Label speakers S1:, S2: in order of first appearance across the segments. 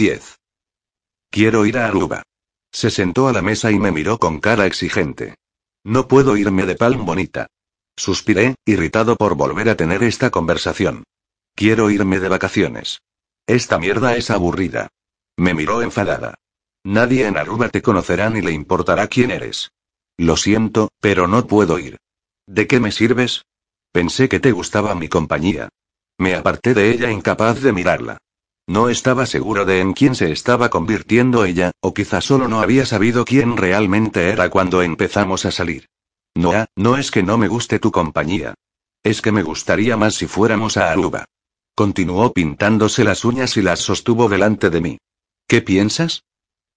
S1: 10. Quiero ir a Aruba. Se sentó a la mesa y me miró con cara exigente. No puedo irme de Palm Bonita. Suspiré, irritado por volver a tener esta conversación. Quiero irme de vacaciones. Esta mierda es aburrida. Me miró enfadada. Nadie en Aruba te conocerá ni le importará quién eres. Lo siento, pero no puedo ir. ¿De qué me sirves? Pensé que te gustaba mi compañía. Me aparté de ella incapaz de mirarla. No estaba seguro de en quién se estaba convirtiendo ella, o quizá solo no había sabido quién realmente era cuando empezamos a salir. No, no es que no me guste tu compañía. Es que me gustaría más si fuéramos a Aruba. Continuó pintándose las uñas y las sostuvo delante de mí. ¿Qué piensas?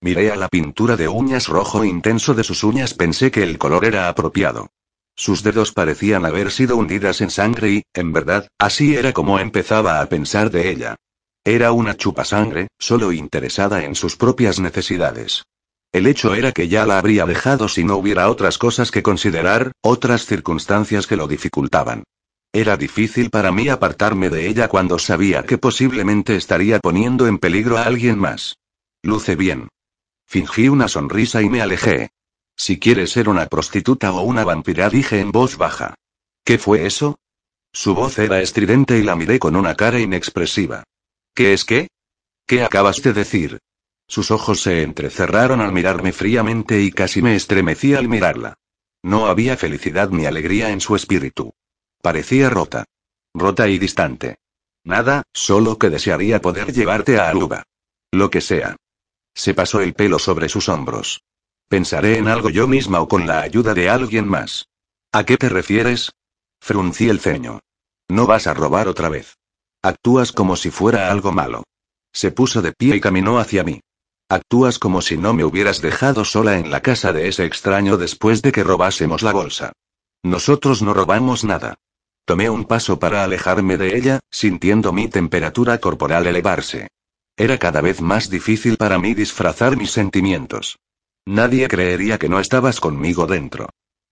S1: Miré a la pintura de uñas rojo intenso de sus uñas, pensé que el color era apropiado. Sus dedos parecían haber sido hundidas en sangre y, en verdad, así era como empezaba a pensar de ella. Era una chupasangre, solo interesada en sus propias necesidades. El hecho era que ya la habría dejado si no hubiera otras cosas que considerar, otras circunstancias que lo dificultaban. Era difícil para mí apartarme de ella cuando sabía que posiblemente estaría poniendo en peligro a alguien más. Luce bien. Fingí una sonrisa y me alejé. Si quieres ser una prostituta o una vampira, dije en voz baja. ¿Qué fue eso? Su voz era estridente y la miré con una cara inexpresiva. ¿Qué es qué? ¿Qué acabas de decir? Sus ojos se entrecerraron al mirarme fríamente y casi me estremecí al mirarla. No había felicidad ni alegría en su espíritu. Parecía rota. Rota y distante. Nada, solo que desearía poder llevarte a Aruba. Lo que sea. Se pasó el pelo sobre sus hombros. Pensaré en algo yo misma o con la ayuda de alguien más. ¿A qué te refieres? Fruncí el ceño. No vas a robar otra vez. Actúas como si fuera algo malo. Se puso de pie y caminó hacia mí. Actúas como si no me hubieras dejado sola en la casa de ese extraño después de que robásemos la bolsa. Nosotros no robamos nada. Tomé un paso para alejarme de ella, sintiendo mi temperatura corporal elevarse. Era cada vez más difícil para mí disfrazar mis sentimientos. Nadie creería que no estabas conmigo dentro.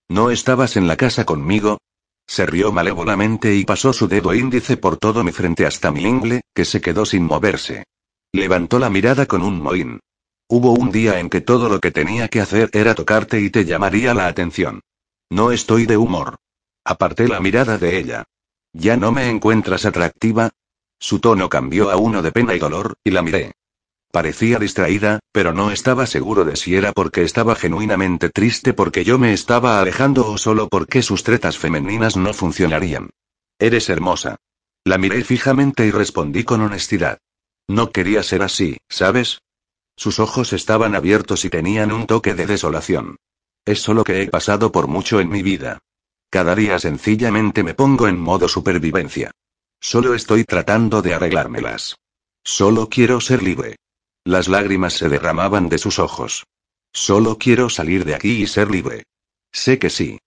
S1: ¿No estabas en la casa conmigo? Se rió malévolamente y pasó su dedo índice por todo mi frente hasta mi ingle, que se quedó sin moverse. Levantó la mirada con un mohín. Hubo un día en que todo lo que tenía que hacer era tocarte y te llamaría la atención. No estoy de humor. Aparté la mirada de ella. ¿Ya no me encuentras atractiva? Su tono cambió a uno de pena y dolor, y la miré. Parecía distraída, pero no estaba seguro de si era porque estaba genuinamente triste porque yo me estaba alejando o solo porque sus tretas femeninas no funcionarían. Eres hermosa. La miré fijamente y respondí con honestidad. No quería ser así, ¿sabes? Sus ojos estaban abiertos y tenían un toque de desolación. Es solo que he pasado por mucho en mi vida. Cada día sencillamente me pongo en modo supervivencia. Solo estoy tratando de arreglármelas. Solo quiero ser libre. Las lágrimas se derramaban de sus ojos. Solo quiero salir de aquí y ser libre. Sé que sí.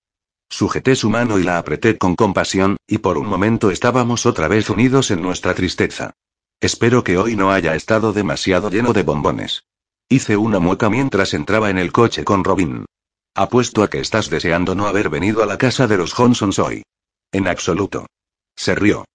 S1: Sujeté su mano y la apreté con compasión, y por un momento estábamos otra vez unidos en nuestra tristeza. Espero que hoy no haya estado demasiado lleno de bombones. Hice una mueca mientras entraba en el coche con Robin. Apuesto a que estás deseando no haber venido a la casa de los Johnsons hoy. En absoluto. Se rió.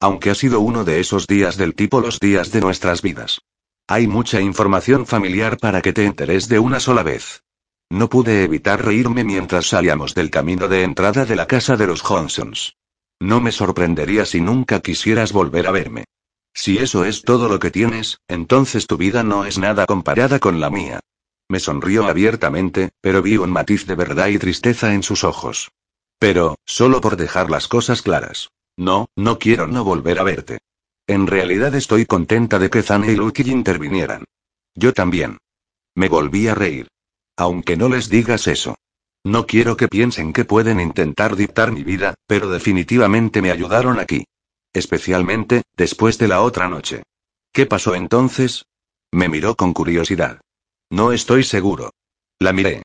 S1: Aunque ha sido uno de esos días del tipo los días de nuestras vidas. Hay mucha información familiar para que te enteres de una sola vez. No pude evitar reírme mientras salíamos del camino de entrada de la casa de los Johnsons. No me sorprendería si nunca quisieras volver a verme. Si eso es todo lo que tienes, entonces tu vida no es nada comparada con la mía. Me sonrió abiertamente, pero vi un matiz de verdad y tristeza en sus ojos. Pero, solo por dejar las cosas claras. No, no quiero no volver a verte. En realidad estoy contenta de que Zane y Lucky intervinieran. Yo también. Me volví a reír. Aunque no les digas eso. No quiero que piensen que pueden intentar dictar mi vida, pero definitivamente me ayudaron aquí. Especialmente, después de la otra noche. ¿Qué pasó entonces? Me miró con curiosidad. No estoy seguro. La miré.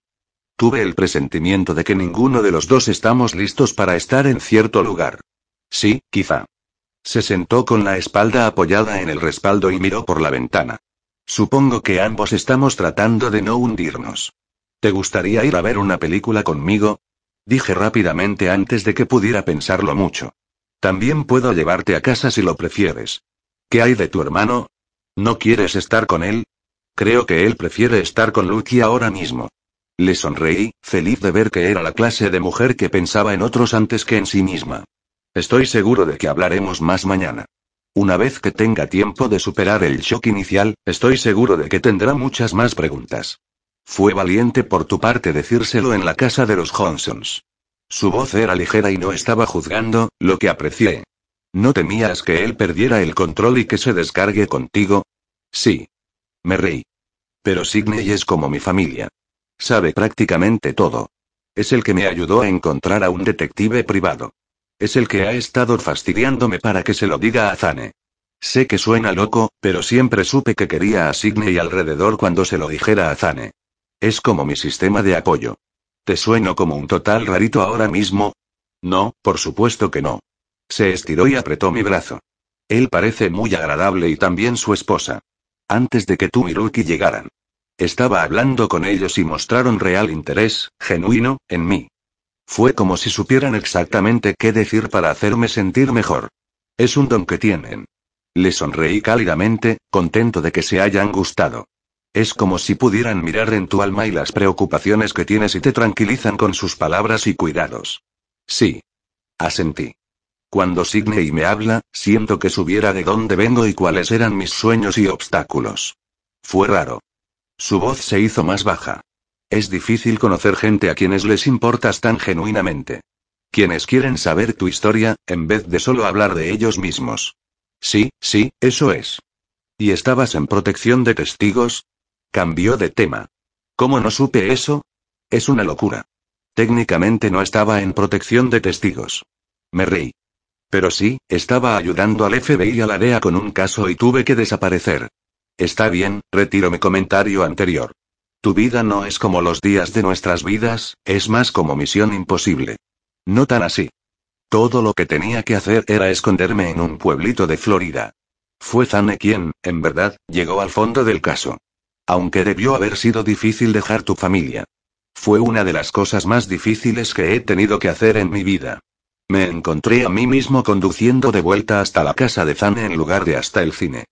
S1: Tuve el presentimiento de que ninguno de los dos estamos listos para estar en cierto lugar. Sí, quizá. Se sentó con la espalda apoyada en el respaldo y miró por la ventana. Supongo que ambos estamos tratando de no hundirnos. ¿Te gustaría ir a ver una película conmigo? Dije rápidamente antes de que pudiera pensarlo mucho. También puedo llevarte a casa si lo prefieres. ¿Qué hay de tu hermano? ¿No quieres estar con él? Creo que él prefiere estar con Lucky ahora mismo. Le sonreí, feliz de ver que era la clase de mujer que pensaba en otros antes que en sí misma. Estoy seguro de que hablaremos más mañana. Una vez que tenga tiempo de superar el shock inicial, estoy seguro de que tendrá muchas más preguntas. Fue valiente por tu parte decírselo en la casa de los Johnsons. Su voz era ligera y no estaba juzgando, lo que aprecié. ¿No temías que él perdiera el control y que se descargue contigo? Sí. Me reí. Pero Sidney es como mi familia. Sabe prácticamente todo. Es el que me ayudó a encontrar a un detective privado. Es el que ha estado fastidiándome para que se lo diga a Zane. Sé que suena loco, pero siempre supe que quería a Sidney alrededor cuando se lo dijera a Zane. Es como mi sistema de apoyo. ¿Te sueno como un total rarito ahora mismo? No, por supuesto que no. Se estiró y apretó mi brazo. Él parece muy agradable y también su esposa. Antes de que tú y Ruki llegaran. Estaba hablando con ellos y mostraron real interés, genuino, en mí. Fue como si supieran exactamente qué decir para hacerme sentir mejor. Es un don que tienen. Le sonreí cálidamente, contento de que se hayan gustado. Es como si pudieran mirar en tu alma y las preocupaciones que tienes y te tranquilizan con sus palabras y cuidados. Sí. Asentí. Cuando Sidney me habla, siento que supiera de dónde vengo y cuáles eran mis sueños y obstáculos. Fue raro. Su voz se hizo más baja. Es difícil conocer gente a quienes les importas tan genuinamente. Quienes quieren saber tu historia, en vez de solo hablar de ellos mismos. Sí, sí, eso es. ¿Y estabas en protección de testigos? Cambió de tema. ¿Cómo no supe eso? Es una locura. Técnicamente no estaba en protección de testigos. Me reí. Pero sí, estaba ayudando al FBI y a la DEA con un caso y tuve que desaparecer. Está bien, retiro mi comentario anterior. Tu vida no es como los días de nuestras vidas, es más como misión imposible. No tan así. Todo lo que tenía que hacer era esconderme en un pueblito de Florida. Fue Zane quien, en verdad, llegó al fondo del caso. Aunque debió haber sido difícil dejar tu familia. Fue una de las cosas más difíciles que he tenido que hacer en mi vida. Me encontré a mí mismo conduciendo de vuelta hasta la casa de Zane en lugar de hasta el cine.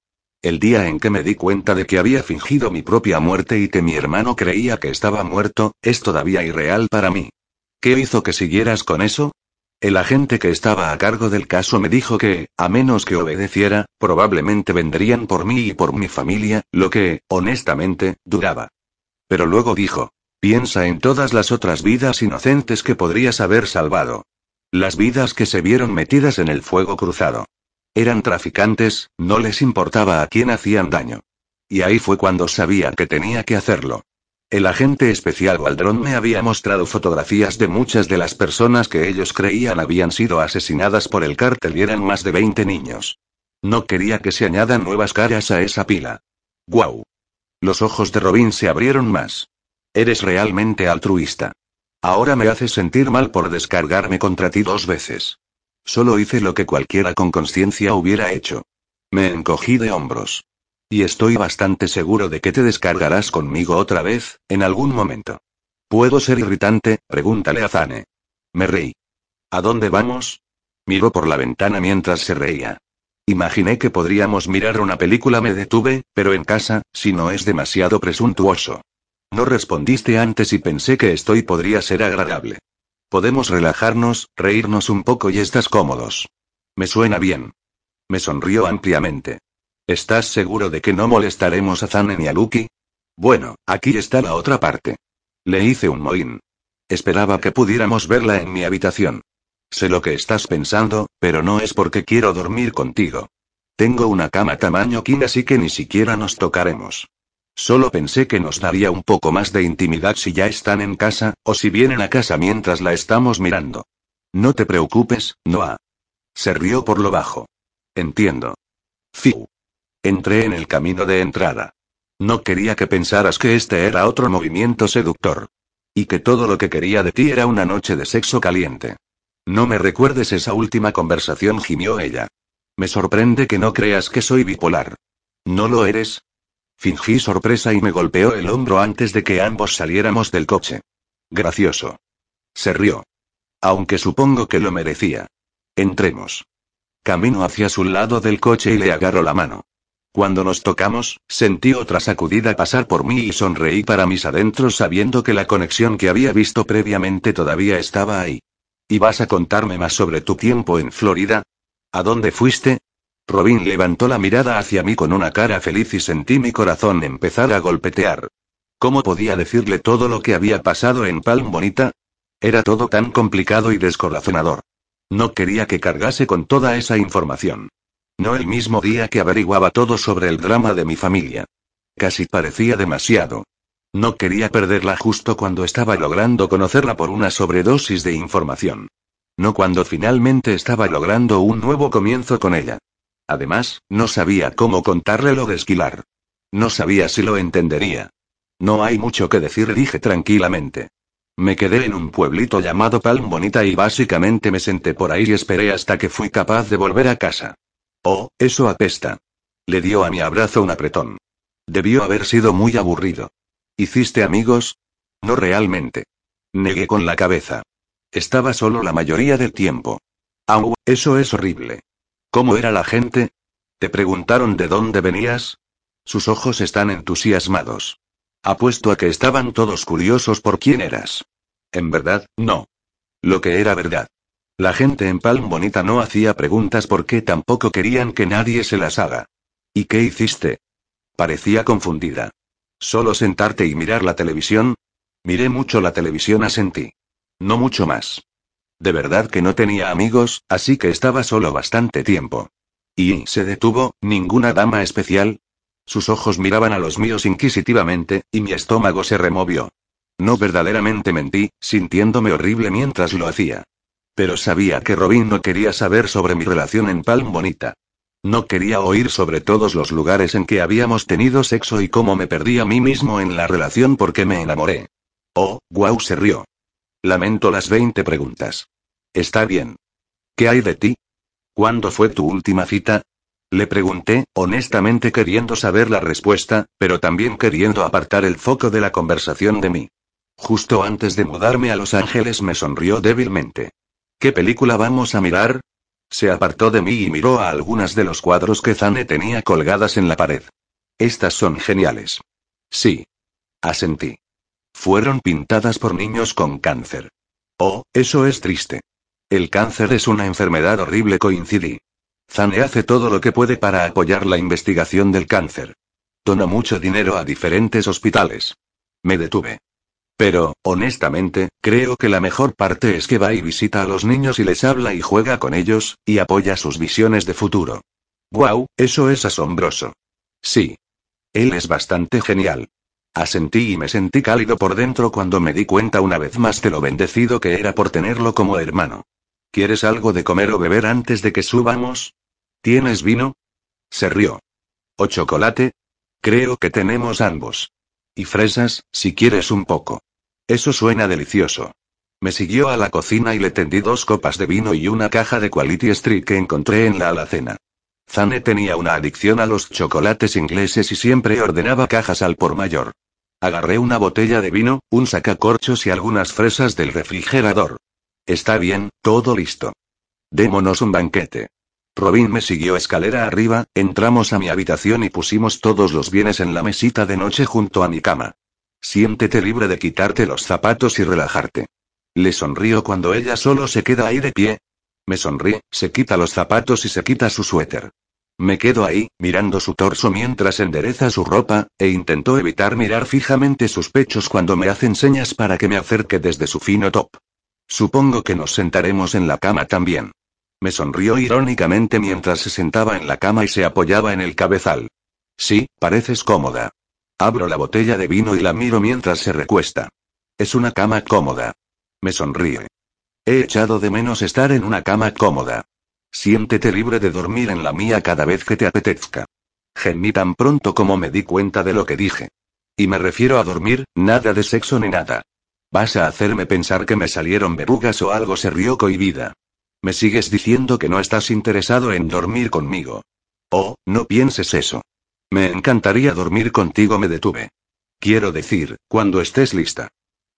S1: El día en que me di cuenta de que había fingido mi propia muerte y que mi hermano creía que estaba muerto, es todavía irreal para mí. ¿Qué hizo que siguieras con eso? El agente que estaba a cargo del caso me dijo que, a menos que obedeciera, probablemente vendrían por mí y por mi familia, lo que, honestamente, dudaba. Pero luego dijo, piensa en todas las otras vidas inocentes que podrías haber salvado. Las vidas que se vieron metidas en el fuego cruzado. Eran traficantes, no les importaba a quién hacían daño. Y ahí fue cuando sabía que tenía que hacerlo. El agente especial Waldron me había mostrado fotografías de muchas de las personas que ellos creían habían sido asesinadas por el cártel y eran más de 20 niños. No quería que se añadan nuevas caras a esa pila. ¡Guau! Los ojos de Robin se abrieron más. Eres realmente altruista. Ahora me haces sentir mal por descargarme contra ti dos veces. Solo hice lo que cualquiera con conciencia hubiera hecho. Me encogí de hombros. Y estoy bastante seguro de que te descargarás conmigo otra vez, en algún momento. ¿Puedo ser irritante? Pregúntale a Zane. Me reí. ¿A dónde vamos? Miró por la ventana mientras se reía. Imaginé que podríamos mirar una película, me detuve, pero en casa, si no es demasiado presuntuoso. No respondiste antes y pensé que esto podría ser agradable. Podemos relajarnos, reírnos un poco y estás cómodos. Me suena bien. Me sonrió ampliamente. ¿Estás seguro de que no molestaremos a Zane ni a Lucky? Bueno, aquí está la otra parte. Le hice un mohín. Esperaba que pudiéramos verla en mi habitación. Sé lo que estás pensando, pero no es porque quiero dormir contigo. Tengo una cama tamaño king así que ni siquiera nos tocaremos. Solo pensé que nos daría un poco más de intimidad si ya están en casa, o si vienen a casa mientras la estamos mirando. No te preocupes, Noah. Se rió por lo bajo. Entiendo. Fiu. Entré en el camino de entrada. No quería que pensaras que este era otro movimiento seductor. Y que todo lo que quería de ti era una noche de sexo caliente. No me recuerdes esa última conversación, gimió ella. Me sorprende que no creas que soy bipolar. ¿No lo eres? Fingí sorpresa y me golpeó el hombro antes de que ambos saliéramos del coche. Gracioso. Se rió. Aunque supongo que lo merecía. Entremos. Camino hacia su lado del coche y le agarro la mano. Cuando nos tocamos, sentí otra sacudida pasar por mí y sonreí para mis adentros sabiendo que la conexión que había visto previamente todavía estaba ahí. ¿Y vas a contarme más sobre tu tiempo en Florida? ¿A dónde fuiste? Robin levantó la mirada hacia mí con una cara feliz y sentí mi corazón empezar a golpetear. ¿Cómo podía decirle todo lo que había pasado en Palm Bonita? Era todo tan complicado y descorazonador. No quería que cargase con toda esa información. No el mismo día que averiguaba todo sobre el drama de mi familia. Casi parecía demasiado. No quería perderla justo cuando estaba logrando conocerla por una sobredosis de información. No cuando finalmente estaba logrando un nuevo comienzo con ella. Además, no sabía cómo contarle lo de esquilar. No sabía si lo entendería. No hay mucho que decir, dije tranquilamente. Me quedé en un pueblito llamado Palm Bonita y básicamente me senté por ahí y esperé hasta que fui capaz de volver a casa. Oh, eso apesta. Le dio a mi abrazo un apretón. Debió haber sido muy aburrido. ¿Hiciste amigos? No realmente. Negué con la cabeza. Estaba solo la mayoría del tiempo. Au, eso es horrible. ¿Cómo era la gente? ¿Te preguntaron de dónde venías? Sus ojos están entusiasmados. Apuesto a que estaban todos curiosos por quién eras. En verdad, no. Lo que era verdad. La gente en Palm Bonita no hacía preguntas porque tampoco querían que nadie se las haga. ¿Y qué hiciste? Parecía confundida. ¿Solo sentarte y mirar la televisión? Miré mucho la televisión, asentí. No mucho más. De verdad que no tenía amigos, así que estaba solo bastante tiempo. Y se detuvo, ninguna dama especial. Sus ojos miraban a los míos inquisitivamente, y mi estómago se removió. No verdaderamente mentí, sintiéndome horrible mientras lo hacía. Pero sabía que Robin no quería saber sobre mi relación en Palm Bonita. No quería oír sobre todos los lugares en que habíamos tenido sexo y cómo me perdí a mí mismo en la relación porque me enamoré. Oh, guau, se rió. Lamento las 20 preguntas. Está bien. ¿Qué hay de ti? ¿Cuándo fue tu última cita? Le pregunté, honestamente queriendo saber la respuesta, pero también queriendo apartar el foco de la conversación de mí. Justo antes de mudarme a Los Ángeles me sonrió débilmente. ¿Qué película vamos a mirar? Se apartó de mí y miró a algunas de los cuadros que Zane tenía colgadas en la pared. Estas son geniales. Sí. Asentí. Fueron pintadas por niños con cáncer. Oh, eso es triste. El cáncer es una enfermedad horrible, coincidí. Zane hace todo lo que puede para apoyar la investigación del cáncer. Dona mucho dinero a diferentes hospitales. Me detuve. Pero, honestamente, creo que la mejor parte es que va y visita a los niños y les habla y juega con ellos, y apoya sus visiones de futuro. ¡Guau! Eso es asombroso. Sí. Él es bastante genial. Asentí y me sentí cálido por dentro cuando me di cuenta una vez más de lo bendecido que era por tenerlo como hermano. ¿Quieres algo de comer o beber antes de que subamos? ¿Tienes vino? Se rió. ¿O chocolate? Creo que tenemos ambos. Y fresas, si quieres un poco. Eso suena delicioso. Me siguió a la cocina y le tendí dos copas de vino y una caja de Quality Street que encontré en la alacena. Zane tenía una adicción a los chocolates ingleses y siempre ordenaba cajas al por mayor. Agarré una botella de vino, un sacacorchos y algunas fresas del refrigerador. Está bien, todo listo. Démonos un banquete. Robin me siguió escalera arriba, entramos a mi habitación y pusimos todos los bienes en la mesita de noche junto a mi cama. Siéntete libre de quitarte los zapatos y relajarte. Le sonrío cuando ella solo se queda ahí de pie. Me sonríe, se quita los zapatos y se quita su suéter. Me quedo ahí, mirando su torso mientras endereza su ropa, e intento evitar mirar fijamente sus pechos cuando me hacen señas para que me acerque desde su fino top. Supongo que nos sentaremos en la cama también. Me sonrió irónicamente mientras se sentaba en la cama y se apoyaba en el cabezal. Sí, pareces cómoda. Abro la botella de vino y la miro mientras se recuesta. Es una cama cómoda. Me sonríe. He echado de menos estar en una cama cómoda. Siéntete libre de dormir en la mía cada vez que te apetezca. Gemí tan pronto como me di cuenta de lo que dije. Y me refiero a dormir, nada de sexo ni nada. Vas a hacerme pensar que me salieron verrugas o algo se rió cohibida. Me sigues diciendo que no estás interesado en dormir conmigo. Oh, no pienses eso. Me encantaría dormir contigo, me detuve. Quiero decir, cuando estés lista.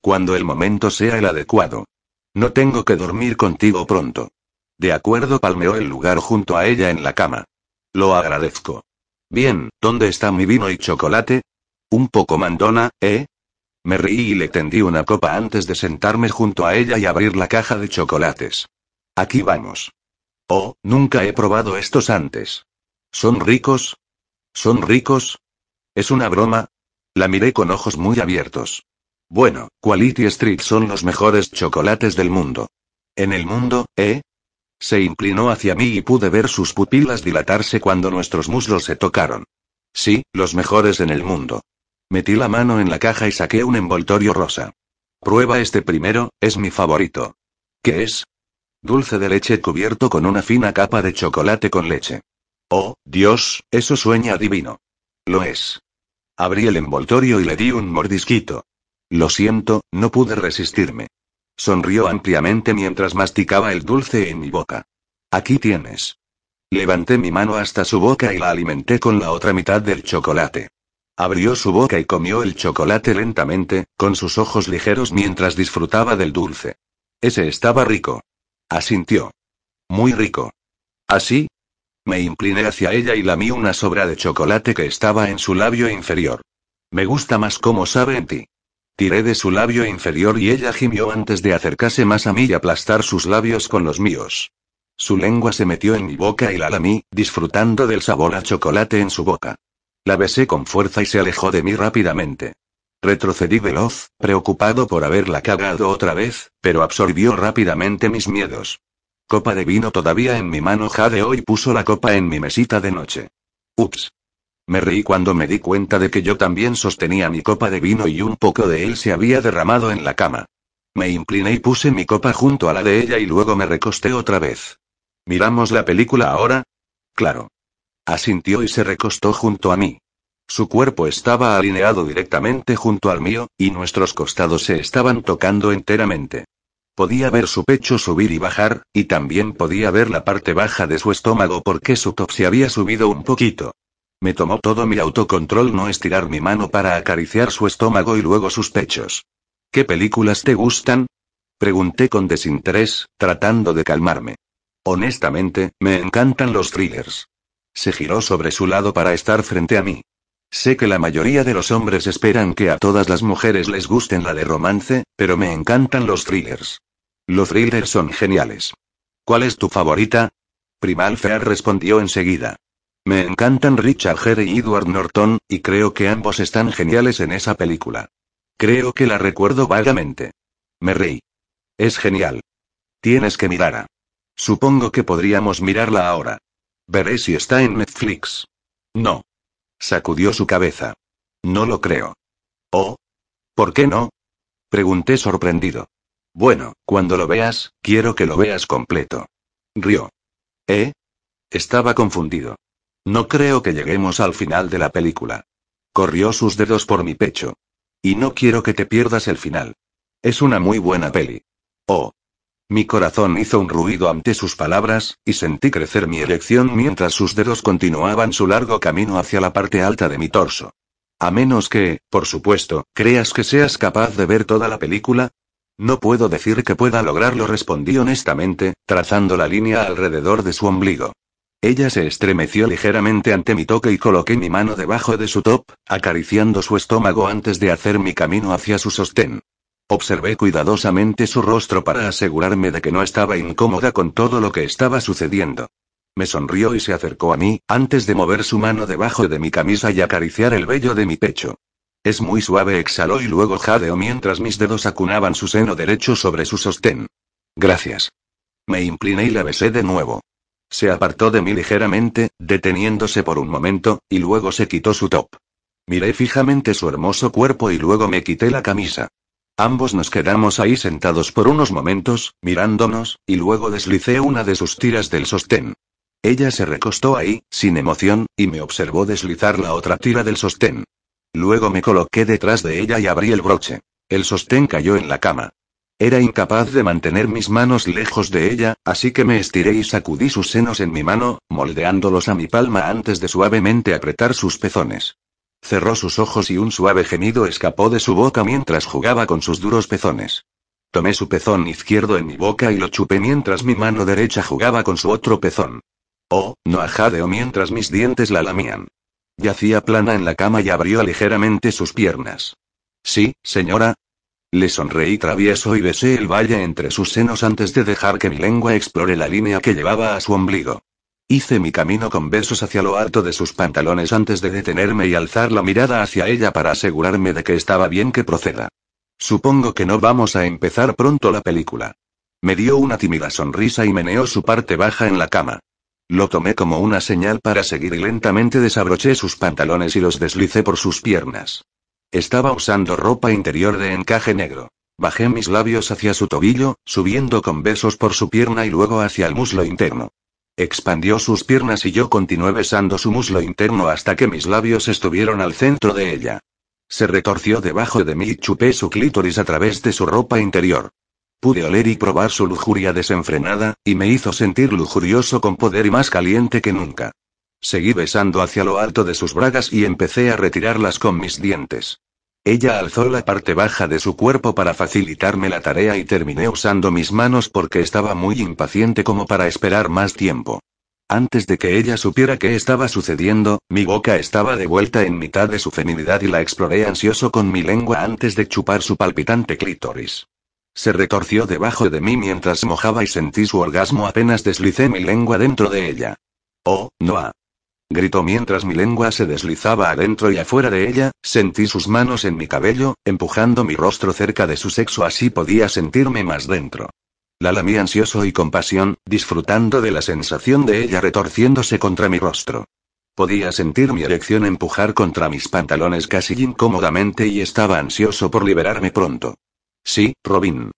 S1: Cuando el momento sea el adecuado. No tengo que dormir contigo pronto. De acuerdo, palmeó el lugar junto a ella en la cama. Lo agradezco. Bien, ¿dónde está mi vino y chocolate? Un poco mandona, ¿eh? Me reí y le tendí una copa antes de sentarme junto a ella y abrir la caja de chocolates. Aquí vamos. Oh, nunca he probado estos antes. ¿Son ricos? ¿Son ricos? ¿Es una broma? La miré con ojos muy abiertos. Bueno, Quality Street son los mejores chocolates del mundo. ¿En el mundo, eh? Se inclinó hacia mí y pude ver sus pupilas dilatarse cuando nuestros muslos se tocaron. Sí, los mejores en el mundo. Metí la mano en la caja y saqué un envoltorio rosa. Prueba este primero, es mi favorito. ¿Qué es? Dulce de leche cubierto con una fina capa de chocolate con leche. Oh, Dios, eso sueña divino. Lo es. Abrí el envoltorio y le di un mordisquito. Lo siento, no pude resistirme. Sonrió ampliamente mientras masticaba el dulce en mi boca. Aquí tienes. Levanté mi mano hasta su boca y la alimenté con la otra mitad del chocolate. Abrió su boca y comió el chocolate lentamente, con sus ojos ligeros mientras disfrutaba del dulce. Ese estaba rico. Asintió. Muy rico. ¿Así? Me incliné hacia ella y lamí una sobra de chocolate que estaba en su labio inferior. Me gusta más cómo sabe en ti. Tiré de su labio inferior y ella gimió antes de acercarse más a mí y aplastar sus labios con los míos. Su lengua se metió en mi boca y la lamí, disfrutando del sabor a chocolate en su boca. La besé con fuerza y se alejó de mí rápidamente. Retrocedí veloz, preocupado por haberla cagado otra vez, pero absorbió rápidamente mis miedos. Copa de vino todavía en mi mano jadeó y puso la copa en mi mesita de noche. Ups. Me reí cuando me di cuenta de que yo también sostenía mi copa de vino y un poco de él se había derramado en la cama. Me incliné y puse mi copa junto a la de ella y luego me recosté otra vez. ¿Miramos la película ahora? Claro. Asintió y se recostó junto a mí. Su cuerpo estaba alineado directamente junto al mío, y nuestros costados se estaban tocando enteramente. Podía ver su pecho subir y bajar, y también podía ver la parte baja de su estómago porque su top se había subido un poquito. Me tomó todo mi autocontrol no estirar mi mano para acariciar su estómago y luego sus pechos. ¿Qué películas te gustan? Pregunté con desinterés, tratando de calmarme. Honestamente, me encantan los thrillers. Se giró sobre su lado para estar frente a mí. Sé que la mayoría de los hombres esperan que a todas las mujeres les gusten la de romance, pero me encantan los thrillers. Los thrillers son geniales. ¿Cuál es tu favorita? Primal Fear respondió enseguida. Me encantan Richard Gere y Edward Norton, y creo que ambos están geniales en esa película. Creo que la recuerdo vagamente. Me reí. Es genial. Tienes que mirarla. Supongo que podríamos mirarla ahora. Veré si está en Netflix. No. Sacudió su cabeza. No lo creo. ¿Oh? ¿Por qué no? Pregunté sorprendido. Bueno, cuando lo veas, quiero que lo veas completo. Rió. ¿Eh? Estaba confundido. No creo que lleguemos al final de la película. Corrió sus dedos por mi pecho. Y no quiero que te pierdas el final. Es una muy buena peli. Oh. Mi corazón hizo un ruido ante sus palabras, y sentí crecer mi erección mientras sus dedos continuaban su largo camino hacia la parte alta de mi torso. A menos que, por supuesto, creas que seas capaz de ver toda la película. No puedo decir que pueda lograrlo, respondí honestamente, trazando la línea alrededor de su ombligo. Ella se estremeció ligeramente ante mi toque y coloqué mi mano debajo de su top, acariciando su estómago antes de hacer mi camino hacia su sostén. Observé cuidadosamente su rostro para asegurarme de que no estaba incómoda con todo lo que estaba sucediendo. Me sonrió y se acercó a mí, antes de mover su mano debajo de mi camisa y acariciar el vello de mi pecho. Es muy suave, exhaló y luego jadeó mientras mis dedos acunaban su seno derecho sobre su sostén. Gracias. Me incliné y la besé de nuevo. Se apartó de mí ligeramente, deteniéndose por un momento, y luego se quitó su top. Miré fijamente su hermoso cuerpo y luego me quité la camisa. Ambos nos quedamos ahí sentados por unos momentos, mirándonos, y luego deslicé una de sus tiras del sostén. Ella se recostó ahí, sin emoción, y me observó deslizar la otra tira del sostén. Luego me coloqué detrás de ella y abrí el broche. El sostén cayó en la cama. Era incapaz de mantener mis manos lejos de ella, así que me estiré y sacudí sus senos en mi mano, moldeándolos a mi palma antes de suavemente apretar sus pezones. Cerró sus ojos y un suave gemido escapó de su boca mientras jugaba con sus duros pezones. Tomé su pezón izquierdo en mi boca y lo chupé mientras mi mano derecha jugaba con su otro pezón. Oh, no ajadeó mientras mis dientes la lamían. Yacía plana en la cama y abrió ligeramente sus piernas. Sí, señora. Le sonreí travieso y besé el valle entre sus senos antes de dejar que mi lengua explore la línea que llevaba a su ombligo. Hice mi camino con besos hacia lo alto de sus pantalones antes de detenerme y alzar la mirada hacia ella para asegurarme de que estaba bien que proceda. Supongo que no vamos a empezar pronto la película. Me dio una tímida sonrisa y meneó su parte baja en la cama. Lo tomé como una señal para seguir y lentamente desabroché sus pantalones y los deslicé por sus piernas. Estaba usando ropa interior de encaje negro. Bajé mis labios hacia su tobillo, subiendo con besos por su pierna y luego hacia el muslo interno. Expandió sus piernas y yo continué besando su muslo interno hasta que mis labios estuvieron al centro de ella. Se retorció debajo de mí y chupé su clítoris a través de su ropa interior. Pude oler y probar su lujuria desenfrenada, y me hizo sentir lujurioso con poder y más caliente que nunca. Seguí besando hacia lo alto de sus bragas y empecé a retirarlas con mis dientes. Ella alzó la parte baja de su cuerpo para facilitarme la tarea y terminé usando mis manos porque estaba muy impaciente como para esperar más tiempo. Antes de que ella supiera qué estaba sucediendo, mi boca estaba de vuelta en mitad de su feminidad y la exploré ansioso con mi lengua antes de chupar su palpitante clítoris. Se retorció debajo de mí mientras mojaba y sentí su orgasmo apenas deslicé mi lengua dentro de ella. Oh, Noah. Gritó mientras mi lengua se deslizaba adentro y afuera de ella, sentí sus manos en mi cabello, empujando mi rostro cerca de su sexo así podía sentirme más dentro. La lamí ansioso y con pasión, disfrutando de la sensación de ella retorciéndose contra mi rostro. Podía sentir mi erección empujar contra mis pantalones casi incómodamente y estaba ansioso por liberarme pronto. Sí, Robin.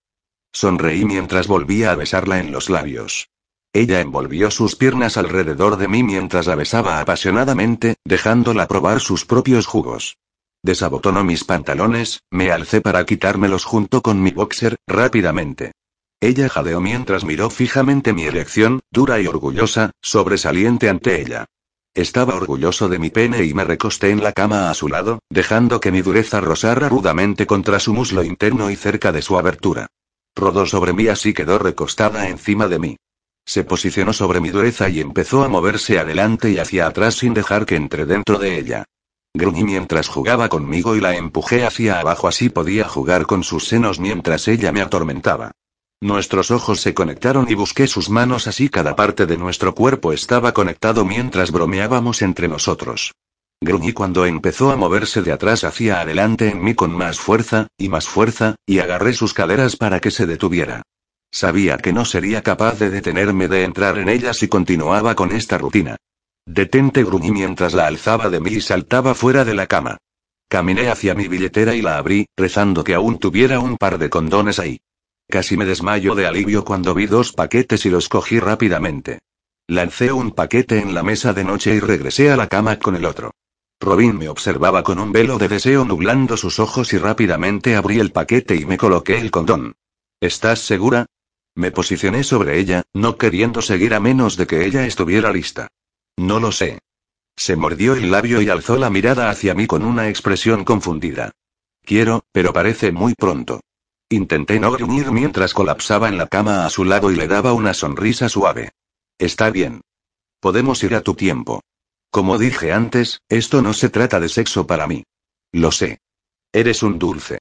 S1: Sonreí mientras volvía a besarla en los labios. Ella envolvió sus piernas alrededor de mí mientras la besaba apasionadamente, dejándola probar sus propios jugos. Desabotonó mis pantalones, me alcé para quitármelos junto con mi boxer, rápidamente. Ella jadeó mientras miró fijamente mi erección, dura y orgullosa, sobresaliente ante ella. Estaba orgulloso de mi pene y me recosté en la cama a su lado, dejando que mi dureza rozara rudamente contra su muslo interno y cerca de su abertura. Rodó sobre mí así quedó recostada encima de mí. Se posicionó sobre mi dureza y empezó a moverse adelante y hacia atrás sin dejar que entre dentro de ella. Gruñí mientras jugaba conmigo y la empujé hacia abajo así podía jugar con sus senos mientras ella me atormentaba. Nuestros ojos se conectaron y busqué sus manos así cada parte de nuestro cuerpo estaba conectado mientras bromeábamos entre nosotros. Gruñí cuando empezó a moverse de atrás hacia adelante en mí con más fuerza, y más fuerza, y agarré sus caderas para que se detuviera. Sabía que no sería capaz de detenerme de entrar en ella si continuaba con esta rutina. Detente gruñí mientras la alzaba de mí y saltaba fuera de la cama. Caminé hacia mi billetera y la abrí, rezando que aún tuviera un par de condones ahí. Casi me desmayo de alivio cuando vi dos paquetes y los cogí rápidamente. Lancé un paquete en la mesa de noche y regresé a la cama con el otro. Robin me observaba con un velo de deseo nublando sus ojos y rápidamente abrí el paquete y me coloqué el condón. ¿Estás segura? Me posicioné sobre ella, no queriendo seguir a menos de que ella estuviera lista. No lo sé. Se mordió el labio y alzó la mirada hacia mí con una expresión confundida. Quiero, pero parece muy pronto. Intenté no gruñir mientras colapsaba en la cama a su lado y le daba una sonrisa suave. Está bien. Podemos ir a tu tiempo. Como dije antes, esto no se trata de sexo para mí. Lo sé. Eres un dulce.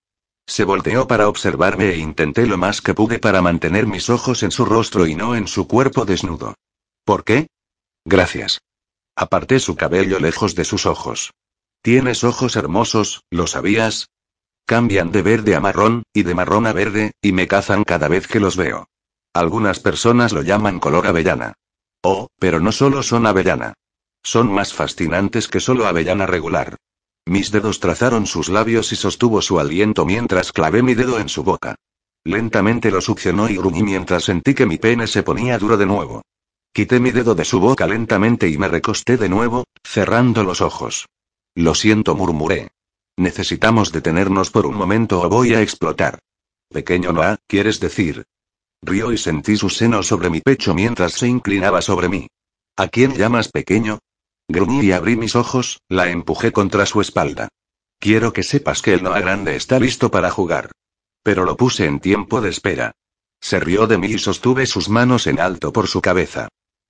S1: Se volteó para observarme e intenté lo más que pude para mantener mis ojos en su rostro y no en su cuerpo desnudo. ¿Por qué? Gracias. Aparté su cabello lejos de sus ojos. Tienes ojos hermosos, ¿lo sabías? Cambian de verde a marrón, y de marrón a verde, y me cazan cada vez que los veo. Algunas personas lo llaman color avellana. Oh, pero no solo son avellana. Son más fascinantes que solo avellana regular. Mis dedos trazaron sus labios y sostuvo su aliento mientras clavé mi dedo en su boca. Lentamente lo succionó y gruñí mientras sentí que mi pene se ponía duro de nuevo. Quité mi dedo de su boca lentamente y me recosté de nuevo, cerrando los ojos. Lo siento, murmuré. Necesitamos detenernos por un momento o voy a explotar. Pequeño Noah, ¿quieres decir? Río y sentí su seno sobre mi pecho mientras se inclinaba sobre mí. ¿A quién llamas pequeño? Gruñí y abrí mis ojos, la empujé contra su espalda. Quiero que sepas que el Noah grande está listo para jugar. Pero lo puse en tiempo de espera. Se rió de mí y sostuve sus manos en alto por su cabeza.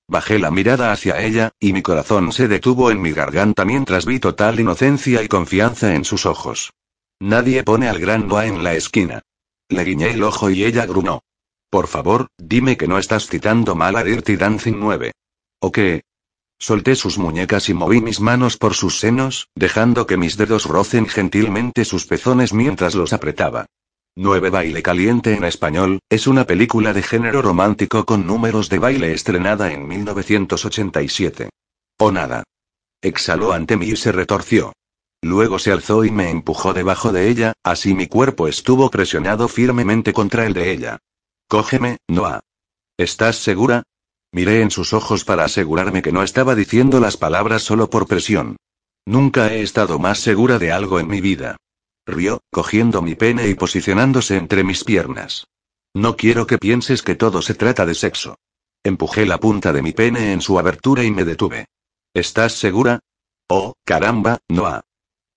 S1: Bajé la mirada hacia ella, y mi corazón se detuvo en mi garganta mientras vi total inocencia y confianza en sus ojos. Nadie pone al gran Noah en la esquina. Le guiñé el ojo y ella grunó. Por favor, dime que no estás citando mal a Dirty Dancing 9. ¿O qué? Solté sus muñecas y moví mis manos por sus senos, dejando que mis dedos rocen gentilmente sus pezones mientras los apretaba. 9 Baile Caliente en español, es una película de género romántico con números de baile estrenada en 1987. O nada. Exhaló ante mí y se retorció. Luego se alzó y me empujó debajo de ella, así mi cuerpo estuvo presionado firmemente contra el de ella. Cógeme, Noah. ¿Estás segura? Miré en sus ojos para asegurarme que no estaba diciendo las palabras solo por presión. Nunca he estado más segura de algo en mi vida. Rió, cogiendo mi pene y posicionándose entre mis piernas. No quiero que pienses que todo se trata de sexo. Empujé la punta de mi pene en su abertura y me detuve. ¿Estás segura? Oh, caramba, Noah.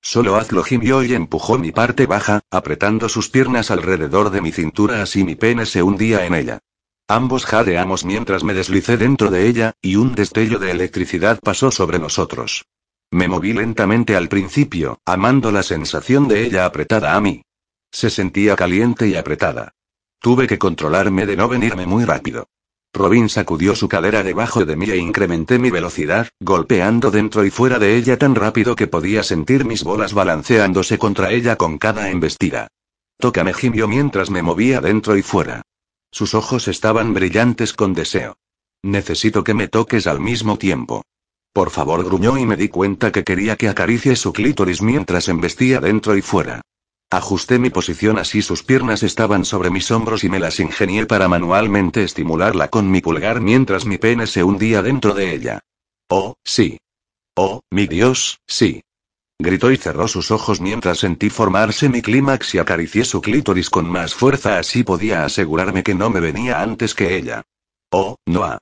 S1: Solo hazlo gimió y empujó mi parte baja, apretando sus piernas alrededor de mi cintura así mi pene se hundía en ella. Ambos jadeamos mientras me deslicé dentro de ella, y un destello de electricidad pasó sobre nosotros. Me moví lentamente al principio, amando la sensación de ella apretada a mí. Se sentía caliente y apretada. Tuve que controlarme de no venirme muy rápido. Robin sacudió su cadera debajo de mí e incrementé mi velocidad, golpeando dentro y fuera de ella tan rápido que podía sentir mis bolas balanceándose contra ella con cada embestida. Tócame gimió mientras me movía dentro y fuera. Sus ojos estaban brillantes con deseo. Necesito que me toques al mismo tiempo. Por favor, gruñó y me di cuenta que quería que acaricie su clítoris mientras embestía dentro y fuera. Ajusté mi posición así sus piernas estaban sobre mis hombros y me las ingenié para manualmente estimularla con mi pulgar mientras mi pene se hundía dentro de ella. Oh, sí. Oh, mi Dios, sí. Gritó y cerró sus ojos mientras sentí formarse mi clímax y acaricié su clítoris con más fuerza así podía asegurarme que no me venía antes que ella. Oh, Noah.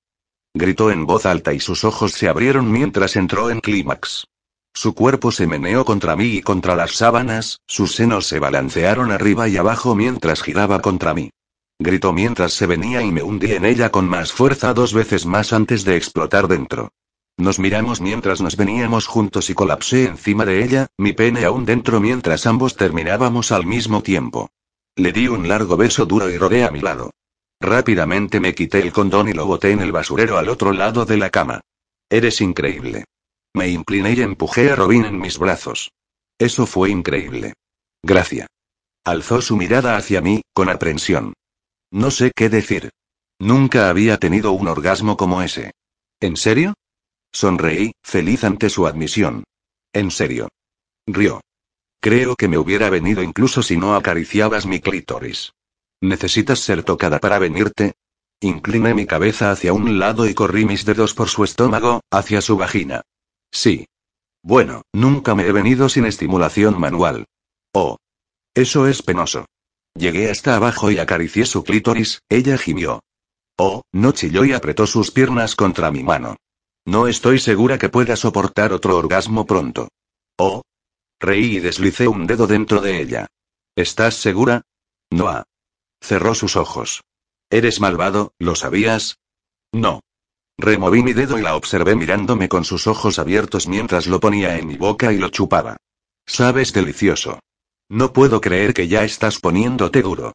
S1: Gritó en voz alta y sus ojos se abrieron mientras entró en clímax. Su cuerpo se meneó contra mí y contra las sábanas, sus senos se balancearon arriba y abajo mientras giraba contra mí. Gritó mientras se venía y me hundí en ella con más fuerza dos veces más antes de explotar dentro. Nos miramos mientras nos veníamos juntos y colapsé encima de ella, mi pene aún dentro mientras ambos terminábamos al mismo tiempo. Le di un largo beso duro y rodé a mi lado. Rápidamente me quité el condón y lo boté en el basurero al otro lado de la cama. Eres increíble. Me incliné y empujé a Robin en mis brazos. Eso fue increíble. Gracias. Alzó su mirada hacia mí, con aprensión. No sé qué decir. Nunca había tenido un orgasmo como ese. ¿En serio? Sonreí, feliz ante su admisión. En serio. Rió. Creo que me hubiera venido incluso si no acariciabas mi clítoris. ¿Necesitas ser tocada para venirte? Incliné mi cabeza hacia un lado y corrí mis dedos por su estómago, hacia su vagina. Sí. Bueno, nunca me he venido sin estimulación manual. Oh. Eso es penoso. Llegué hasta abajo y acaricié su clítoris, ella gimió. Oh, no chilló y apretó sus piernas contra mi mano. No estoy segura que pueda soportar otro orgasmo pronto. Oh. Reí y deslicé un dedo dentro de ella. ¿Estás segura? Noah. Cerró sus ojos. ¿Eres malvado, lo sabías? No. Removí mi dedo y la observé mirándome con sus ojos abiertos mientras lo ponía en mi boca y lo chupaba. Sabes delicioso. No puedo creer que ya estás poniéndote duro.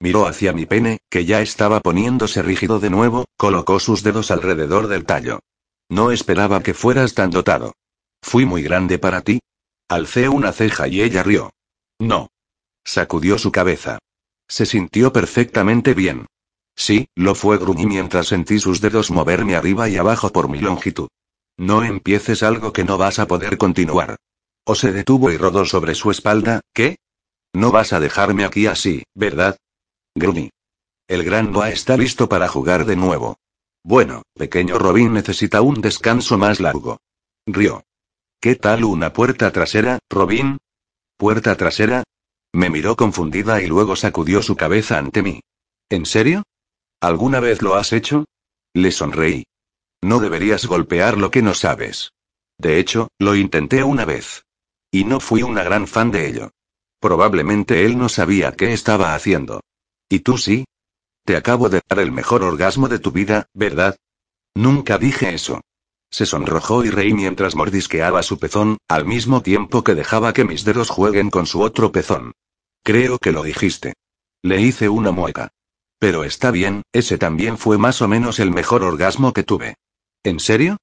S1: Miró hacia mi pene, que ya estaba poniéndose rígido de nuevo, colocó sus dedos alrededor del tallo. No esperaba que fueras tan dotado. ¿Fui muy grande para ti? Alcé una ceja y ella rió. No. Sacudió su cabeza. Se sintió perfectamente bien. Sí, lo fue gruñí mientras sentí sus dedos moverme arriba y abajo por mi longitud. No empieces algo que no vas a poder continuar. O se detuvo y rodó sobre su espalda, ¿qué? No vas a dejarme aquí así, ¿verdad? Gruñí. El gran Noah está listo para jugar de nuevo. Bueno, pequeño Robin necesita un descanso más largo. Rió. ¿Qué tal una puerta trasera, Robin? ¿Puerta trasera? Me miró confundida y luego sacudió su cabeza ante mí. ¿En serio? ¿Alguna vez lo has hecho? Le sonreí. No deberías golpear lo que no sabes. De hecho, lo intenté una vez. Y no fui una gran fan de ello. Probablemente él no sabía qué estaba haciendo. ¿Y tú sí? Te acabo de dar el mejor orgasmo de tu vida, ¿verdad? Nunca dije eso. Se sonrojó y reí mientras mordisqueaba su pezón, al mismo tiempo que dejaba que mis dedos jueguen con su otro pezón. Creo que lo dijiste. Le hice una mueca. Pero está bien, ese también fue más o menos el mejor orgasmo que tuve. ¿En serio?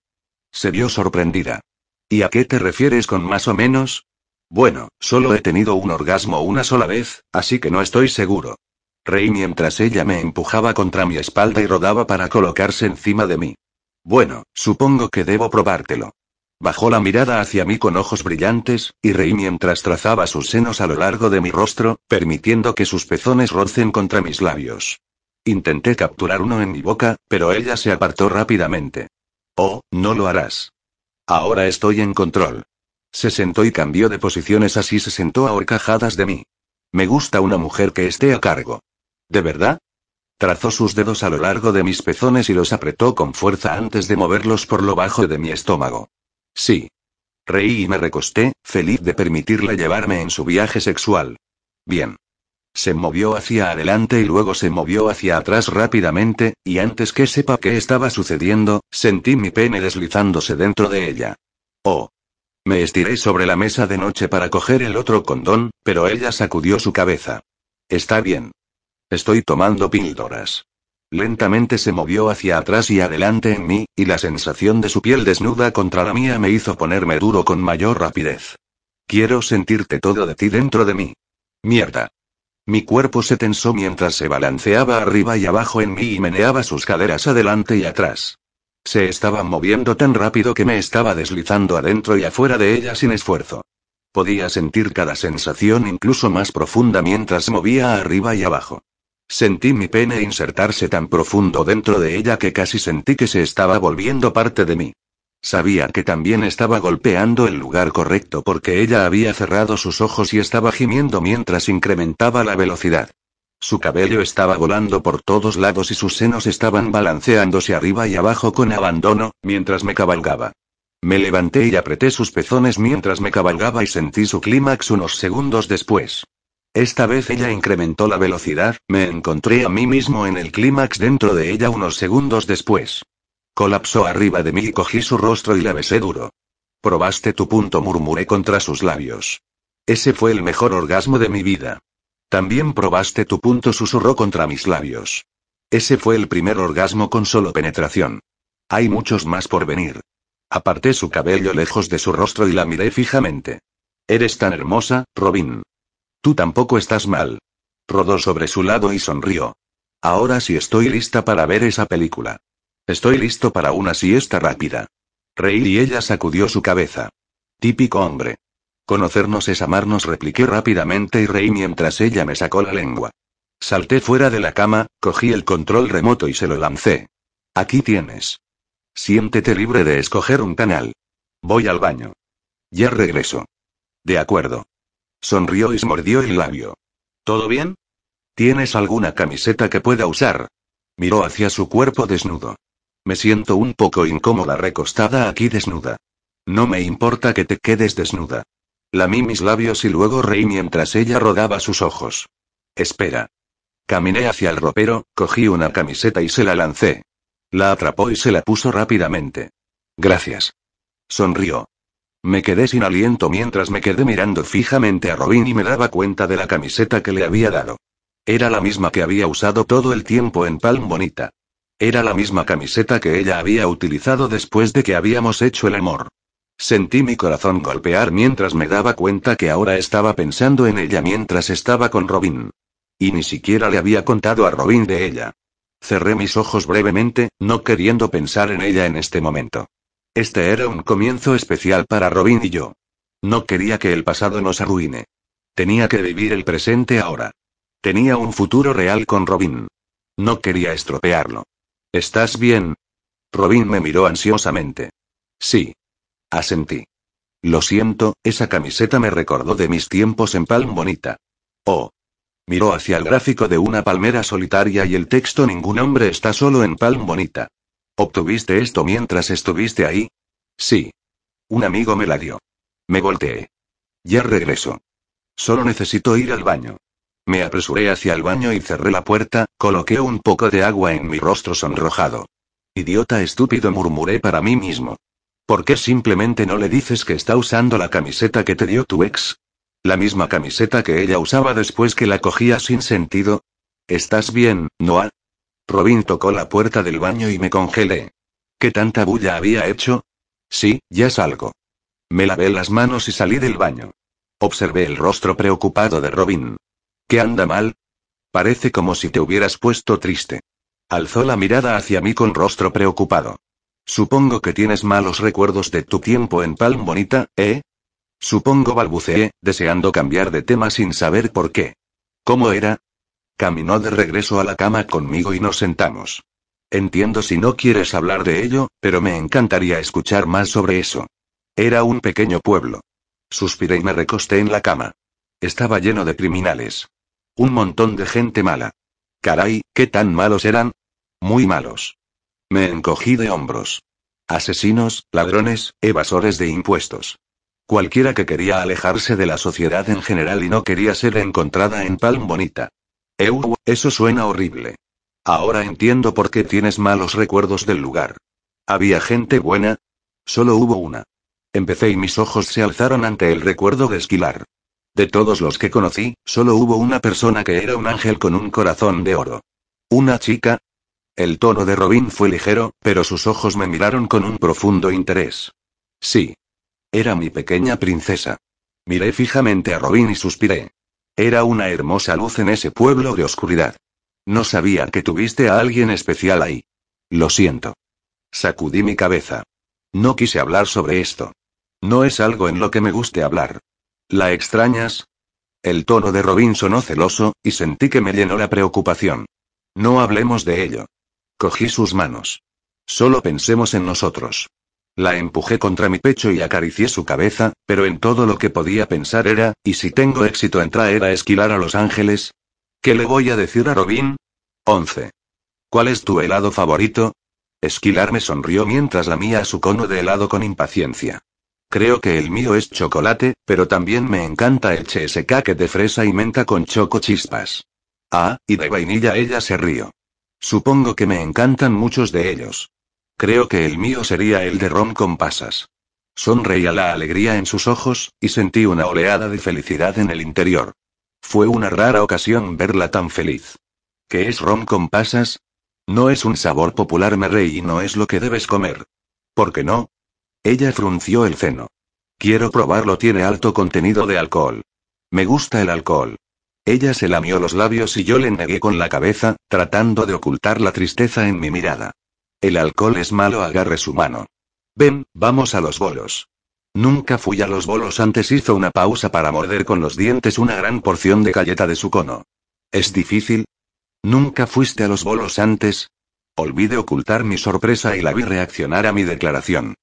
S1: Se vio sorprendida. ¿Y a qué te refieres con más o menos? Bueno, solo he tenido un orgasmo una sola vez, así que no estoy seguro. Reí mientras ella me empujaba contra mi espalda y rodaba para colocarse encima de mí. Bueno, supongo que debo probártelo. Bajó la mirada hacia mí con ojos brillantes, y reí mientras trazaba sus senos a lo largo de mi rostro, permitiendo que sus pezones rocen contra mis labios. Intenté capturar uno en mi boca, pero ella se apartó rápidamente. Oh, no lo harás. Ahora estoy en control. Se sentó y cambió de posiciones así se sentó a horcajadas de mí. Me gusta una mujer que esté a cargo. ¿De verdad? Trazó sus dedos a lo largo de mis pezones y los apretó con fuerza antes de moverlos por lo bajo de mi estómago. Sí. Reí y me recosté, feliz de permitirle llevarme en su viaje sexual. Bien. Se movió hacia adelante y luego se movió hacia atrás rápidamente, y antes que sepa qué estaba sucediendo, sentí mi pene deslizándose dentro de ella. Oh. Me estiré sobre la mesa de noche para coger el otro condón, pero ella sacudió su cabeza. Está bien. Estoy tomando píldoras. Lentamente se movió hacia atrás y adelante en mí, y la sensación de su piel desnuda contra la mía me hizo ponerme duro con mayor rapidez. Quiero sentirte todo de ti dentro de mí. Mierda. Mi cuerpo se tensó mientras se balanceaba arriba y abajo en mí y meneaba sus caderas adelante y atrás. Se estaba moviendo tan rápido que me estaba deslizando adentro y afuera de ella sin esfuerzo. Podía sentir cada sensación incluso más profunda mientras movía arriba y abajo. Sentí mi pene insertarse tan profundo dentro de ella que casi sentí que se estaba volviendo parte de mí. Sabía que también estaba golpeando el lugar correcto porque ella había cerrado sus ojos y estaba gimiendo mientras incrementaba la velocidad. Su cabello estaba volando por todos lados y sus senos estaban balanceándose arriba y abajo con abandono, mientras me cabalgaba. Me levanté y apreté sus pezones mientras me cabalgaba y sentí su clímax unos segundos después. Esta vez ella incrementó la velocidad, me encontré a mí mismo en el clímax dentro de ella unos segundos después. Colapsó arriba de mí y cogí su rostro y la besé duro. Probaste tu punto, murmuré contra sus labios. Ese fue el mejor orgasmo de mi vida. También probaste tu punto, susurró contra mis labios. Ese fue el primer orgasmo con solo penetración. Hay muchos más por venir. Aparté su cabello lejos de su rostro y la miré fijamente. Eres tan hermosa, Robin. Tú tampoco estás mal. Rodó sobre su lado y sonrió. Ahora sí estoy lista para ver esa película. Estoy listo para una siesta rápida. Reí y ella sacudió su cabeza. Típico hombre. Conocernos es amarnos, repliqué rápidamente y reí mientras ella me sacó la lengua. Salté fuera de la cama, cogí el control remoto y se lo lancé. Aquí tienes. Siéntete libre de escoger un canal. Voy al baño. Ya regreso. De acuerdo. Sonrió y mordió el labio. ¿Todo bien? ¿Tienes alguna camiseta que pueda usar? Miró hacia su cuerpo desnudo. Me siento un poco incómoda recostada aquí desnuda. No me importa que te quedes desnuda. Lamí mis labios y luego reí mientras ella rodaba sus ojos. Espera. Caminé hacia el ropero, cogí una camiseta y se la lancé. La atrapó y se la puso rápidamente. Gracias. Sonrió. Me quedé sin aliento mientras me quedé mirando fijamente a Robin y me daba cuenta de la camiseta que le había dado. Era la misma que había usado todo el tiempo en Palm Bonita. Era la misma camiseta que ella había utilizado después de que habíamos hecho el amor. Sentí mi corazón golpear mientras me daba cuenta que ahora estaba pensando en ella mientras estaba con Robin. Y ni siquiera le había contado a Robin de ella. Cerré mis ojos brevemente, no queriendo pensar en ella en este momento. Este era un comienzo especial para Robin y yo. No quería que el pasado nos arruine. Tenía que vivir el presente ahora. Tenía un futuro real con Robin. No quería estropearlo. ¿Estás bien? Robin me miró ansiosamente. Sí. Asentí. Lo siento, esa camiseta me recordó de mis tiempos en Palm Bonita. Oh. Miró hacia el gráfico de una palmera solitaria y el texto Ningún hombre está solo en Palm Bonita. ¿Obtuviste esto mientras estuviste ahí? Sí. Un amigo me la dio. Me volteé. Ya regreso. Solo necesito ir al baño. Me apresuré hacia el baño y cerré la puerta, coloqué un poco de agua en mi rostro sonrojado. Idiota estúpido murmuré para mí mismo. ¿Por qué simplemente no le dices que está usando la camiseta que te dio tu ex? La misma camiseta que ella usaba después que la cogía sin sentido. ¿Estás bien, Noah? Robin tocó la puerta del baño y me congelé. ¿Qué tanta bulla había hecho? Sí, ya salgo. Me lavé las manos y salí del baño. Observé el rostro preocupado de Robin. ¿Qué anda mal? Parece como si te hubieras puesto triste. Alzó la mirada hacia mí con rostro preocupado. Supongo que tienes malos recuerdos de tu tiempo en Palm Bonita, ¿eh? Supongo balbuceé, deseando cambiar de tema sin saber por qué. ¿Cómo era? Caminó de regreso a la cama conmigo y nos sentamos. Entiendo si no quieres hablar de ello, pero me encantaría escuchar más sobre eso. Era un pequeño pueblo. Suspiré y me recosté en la cama. Estaba lleno de criminales. Un montón de gente mala. Caray, ¿qué tan malos eran? Muy malos. Me encogí de hombros. Asesinos, ladrones, evasores de impuestos. Cualquiera que quería alejarse de la sociedad en general y no quería ser encontrada en Palm Bonita. Eu, eso suena horrible. Ahora entiendo por qué tienes malos recuerdos del lugar. ¿Había gente buena? Solo hubo una. Empecé y mis ojos se alzaron ante el recuerdo de Esquilar. De todos los que conocí, solo hubo una persona que era un ángel con un corazón de oro. ¿Una chica? El tono de Robin fue ligero, pero sus ojos me miraron con un profundo interés. Sí. Era mi pequeña princesa. Miré fijamente a Robin y suspiré. Era una hermosa luz en ese pueblo de oscuridad. No sabía que tuviste a alguien especial ahí. Lo siento. Sacudí mi cabeza. No quise hablar sobre esto. No es algo en lo que me guste hablar. ¿La extrañas? El tono de Robin sonó celoso, y sentí que me llenó la preocupación. No hablemos de ello. Cogí sus manos. Solo pensemos en nosotros. La empujé contra mi pecho y acaricié su cabeza, pero en todo lo que podía pensar era, ¿y si tengo éxito en traer a esquilar a Los Ángeles? ¿Qué le voy a decir a Robin? 11. ¿Cuál es tu helado favorito? Esquilar me sonrió mientras lamía su cono de helado con impaciencia. Creo que el mío es chocolate, pero también me encanta el cheesecake de fresa y menta con choco chispas. Ah, y de vainilla ella se rió. Supongo que me encantan muchos de ellos. Creo que el mío sería el de ron con pasas. Sonreía la alegría en sus ojos, y sentí una oleada de felicidad en el interior. Fue una rara ocasión verla tan feliz. ¿Qué es ron con pasas? No es un sabor popular, me reí, y no es lo que debes comer. ¿Por qué no? Ella frunció el ceno. Quiero probarlo, tiene alto contenido de alcohol. Me gusta el alcohol. Ella se lamió los labios y yo le negué con la cabeza, tratando de ocultar la tristeza en mi mirada. El alcohol es malo, agarre su mano. Ven, vamos a los bolos. Nunca fui a los bolos antes, hizo una pausa para morder con los dientes una gran porción de galleta de su cono. ¿Es difícil? ¿Nunca fuiste a los bolos antes? Olvidé ocultar mi sorpresa y la vi reaccionar a mi declaración.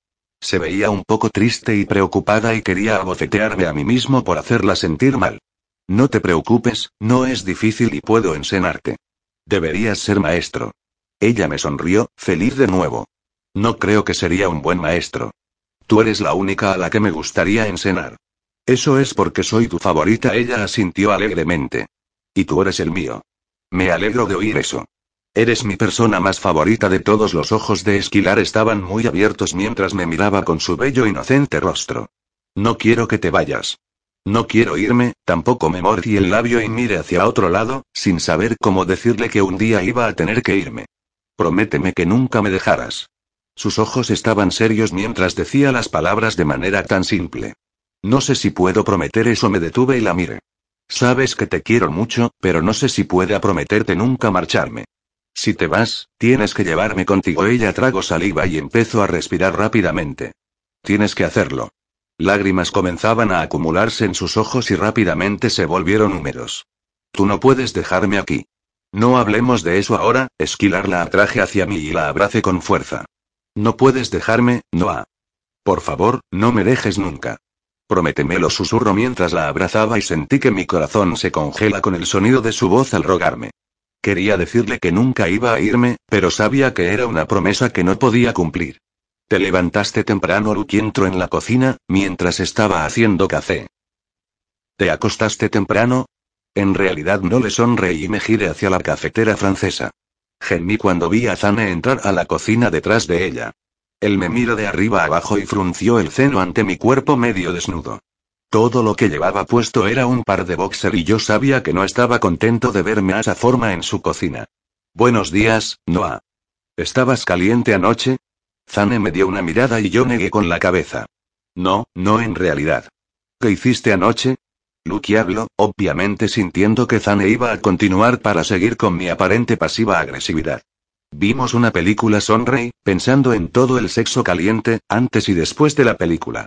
S1: Se veía un poco triste y preocupada y quería abofetearme a mí mismo por hacerla sentir mal. No te preocupes, no es difícil y puedo enseñarte. Deberías ser maestro. Ella me sonrió, feliz de nuevo. No creo que sería un buen maestro. Tú eres la única a la que me gustaría enseñar. Eso es porque soy tu favorita, ella asintió alegremente. Y tú eres el mío. Me alegro de oír eso. Eres mi persona más favorita de todos los ojos de Esquilar estaban muy abiertos mientras me miraba con su bello inocente rostro. No quiero que te vayas. No quiero irme, tampoco me mordí el labio y mire hacia otro lado, sin saber cómo decirle que un día iba a tener que irme. Prométeme que nunca me dejarás. Sus ojos estaban serios mientras decía las palabras de manera tan simple. No sé si puedo prometer eso, me detuve y la miré. Sabes que te quiero mucho, pero no sé si pueda prometerte nunca marcharme. Si te vas, tienes que llevarme contigo. Ella tragó saliva y empezó a respirar rápidamente. Tienes que hacerlo. Lágrimas comenzaban a acumularse en sus ojos y rápidamente se volvieron húmedos. Tú no puedes dejarme aquí. No hablemos de eso ahora, Esquilar la atraje hacia mí y la abracé con fuerza. No puedes dejarme, Noah. Por favor, no me dejes nunca. Prométemelo, susurro mientras la abrazaba y sentí que mi corazón se congela con el sonido de su voz al rogarme. Quería decirle que nunca iba a irme, pero sabía que era una promesa que no podía cumplir. Te levantaste temprano, Luke entró en la cocina, mientras estaba haciendo café. ¿Te acostaste temprano? En realidad no le sonreí y me giré hacia la cafetera francesa. Gemí cuando vi a Zane entrar a la cocina detrás de ella. Él me miró de arriba abajo y frunció el ceno ante mi cuerpo medio desnudo. Todo lo que llevaba puesto era un par de boxer y yo sabía que no estaba contento de verme a esa forma en su cocina. Buenos días, Noah. ¿Estabas caliente anoche? Zane me dio una mirada y yo negué con la cabeza. No, no en realidad. ¿Qué hiciste anoche? Lucky habló, obviamente sintiendo que Zane iba a continuar para seguir con mi aparente pasiva agresividad. Vimos una película Sonrey, pensando en todo el sexo caliente, antes y después de la película.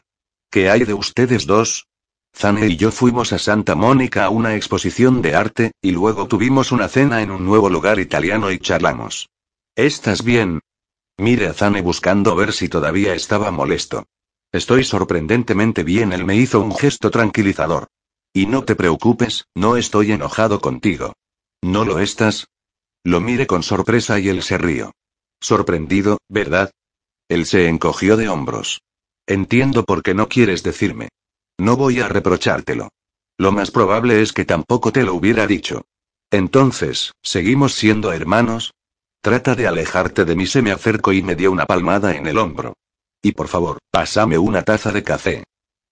S1: ¿Qué hay de ustedes dos? Zane y yo fuimos a Santa Mónica a una exposición de arte, y luego tuvimos una cena en un nuevo lugar italiano y charlamos. ¿Estás bien? Mire a Zane buscando ver si todavía estaba molesto. Estoy sorprendentemente bien, él me hizo un gesto tranquilizador. Y no te preocupes, no estoy enojado contigo. ¿No lo estás? Lo miré con sorpresa y él se rió. Sorprendido, ¿verdad? Él se encogió de hombros. Entiendo por qué no quieres decirme. No voy a reprochártelo. Lo más probable es que tampoco te lo hubiera dicho. Entonces, ¿seguimos siendo hermanos? Trata de alejarte de mí, se me acercó y me dio una palmada en el hombro. Y por favor, pásame una taza de café.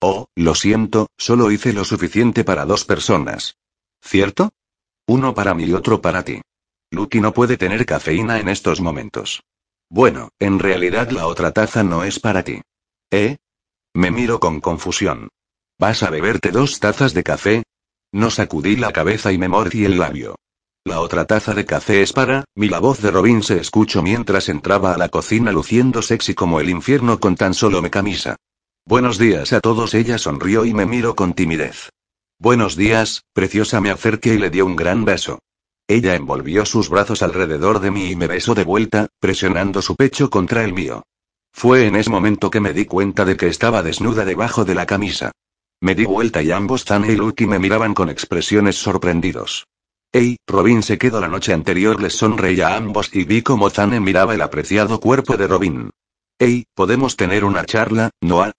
S1: Oh, lo siento, solo hice lo suficiente para dos personas. ¿Cierto? Uno para mí y otro para ti. Lucky no puede tener cafeína en estos momentos. Bueno, en realidad la otra taza no es para ti. ¿Eh? Me miro con confusión. ¿Vas a beberte dos tazas de café? No sacudí la cabeza y me mordí el labio. La otra taza de café es para, mi la voz de Robin se escuchó mientras entraba a la cocina luciendo sexy como el infierno con tan solo me camisa. Buenos días a todos. Ella sonrió y me miró con timidez. Buenos días, preciosa. Me acerqué y le dio un gran beso. Ella envolvió sus brazos alrededor de mí y me besó de vuelta, presionando su pecho contra el mío. Fue en ese momento que me di cuenta de que estaba desnuda debajo de la camisa. Me di vuelta y ambos Zane y Lucky me miraban con expresiones sorprendidos. Hey, Robin se quedó la noche anterior, les sonreí a ambos y vi cómo Zane miraba el apreciado cuerpo de Robin. Hey, ¿podemos tener una charla, Noah?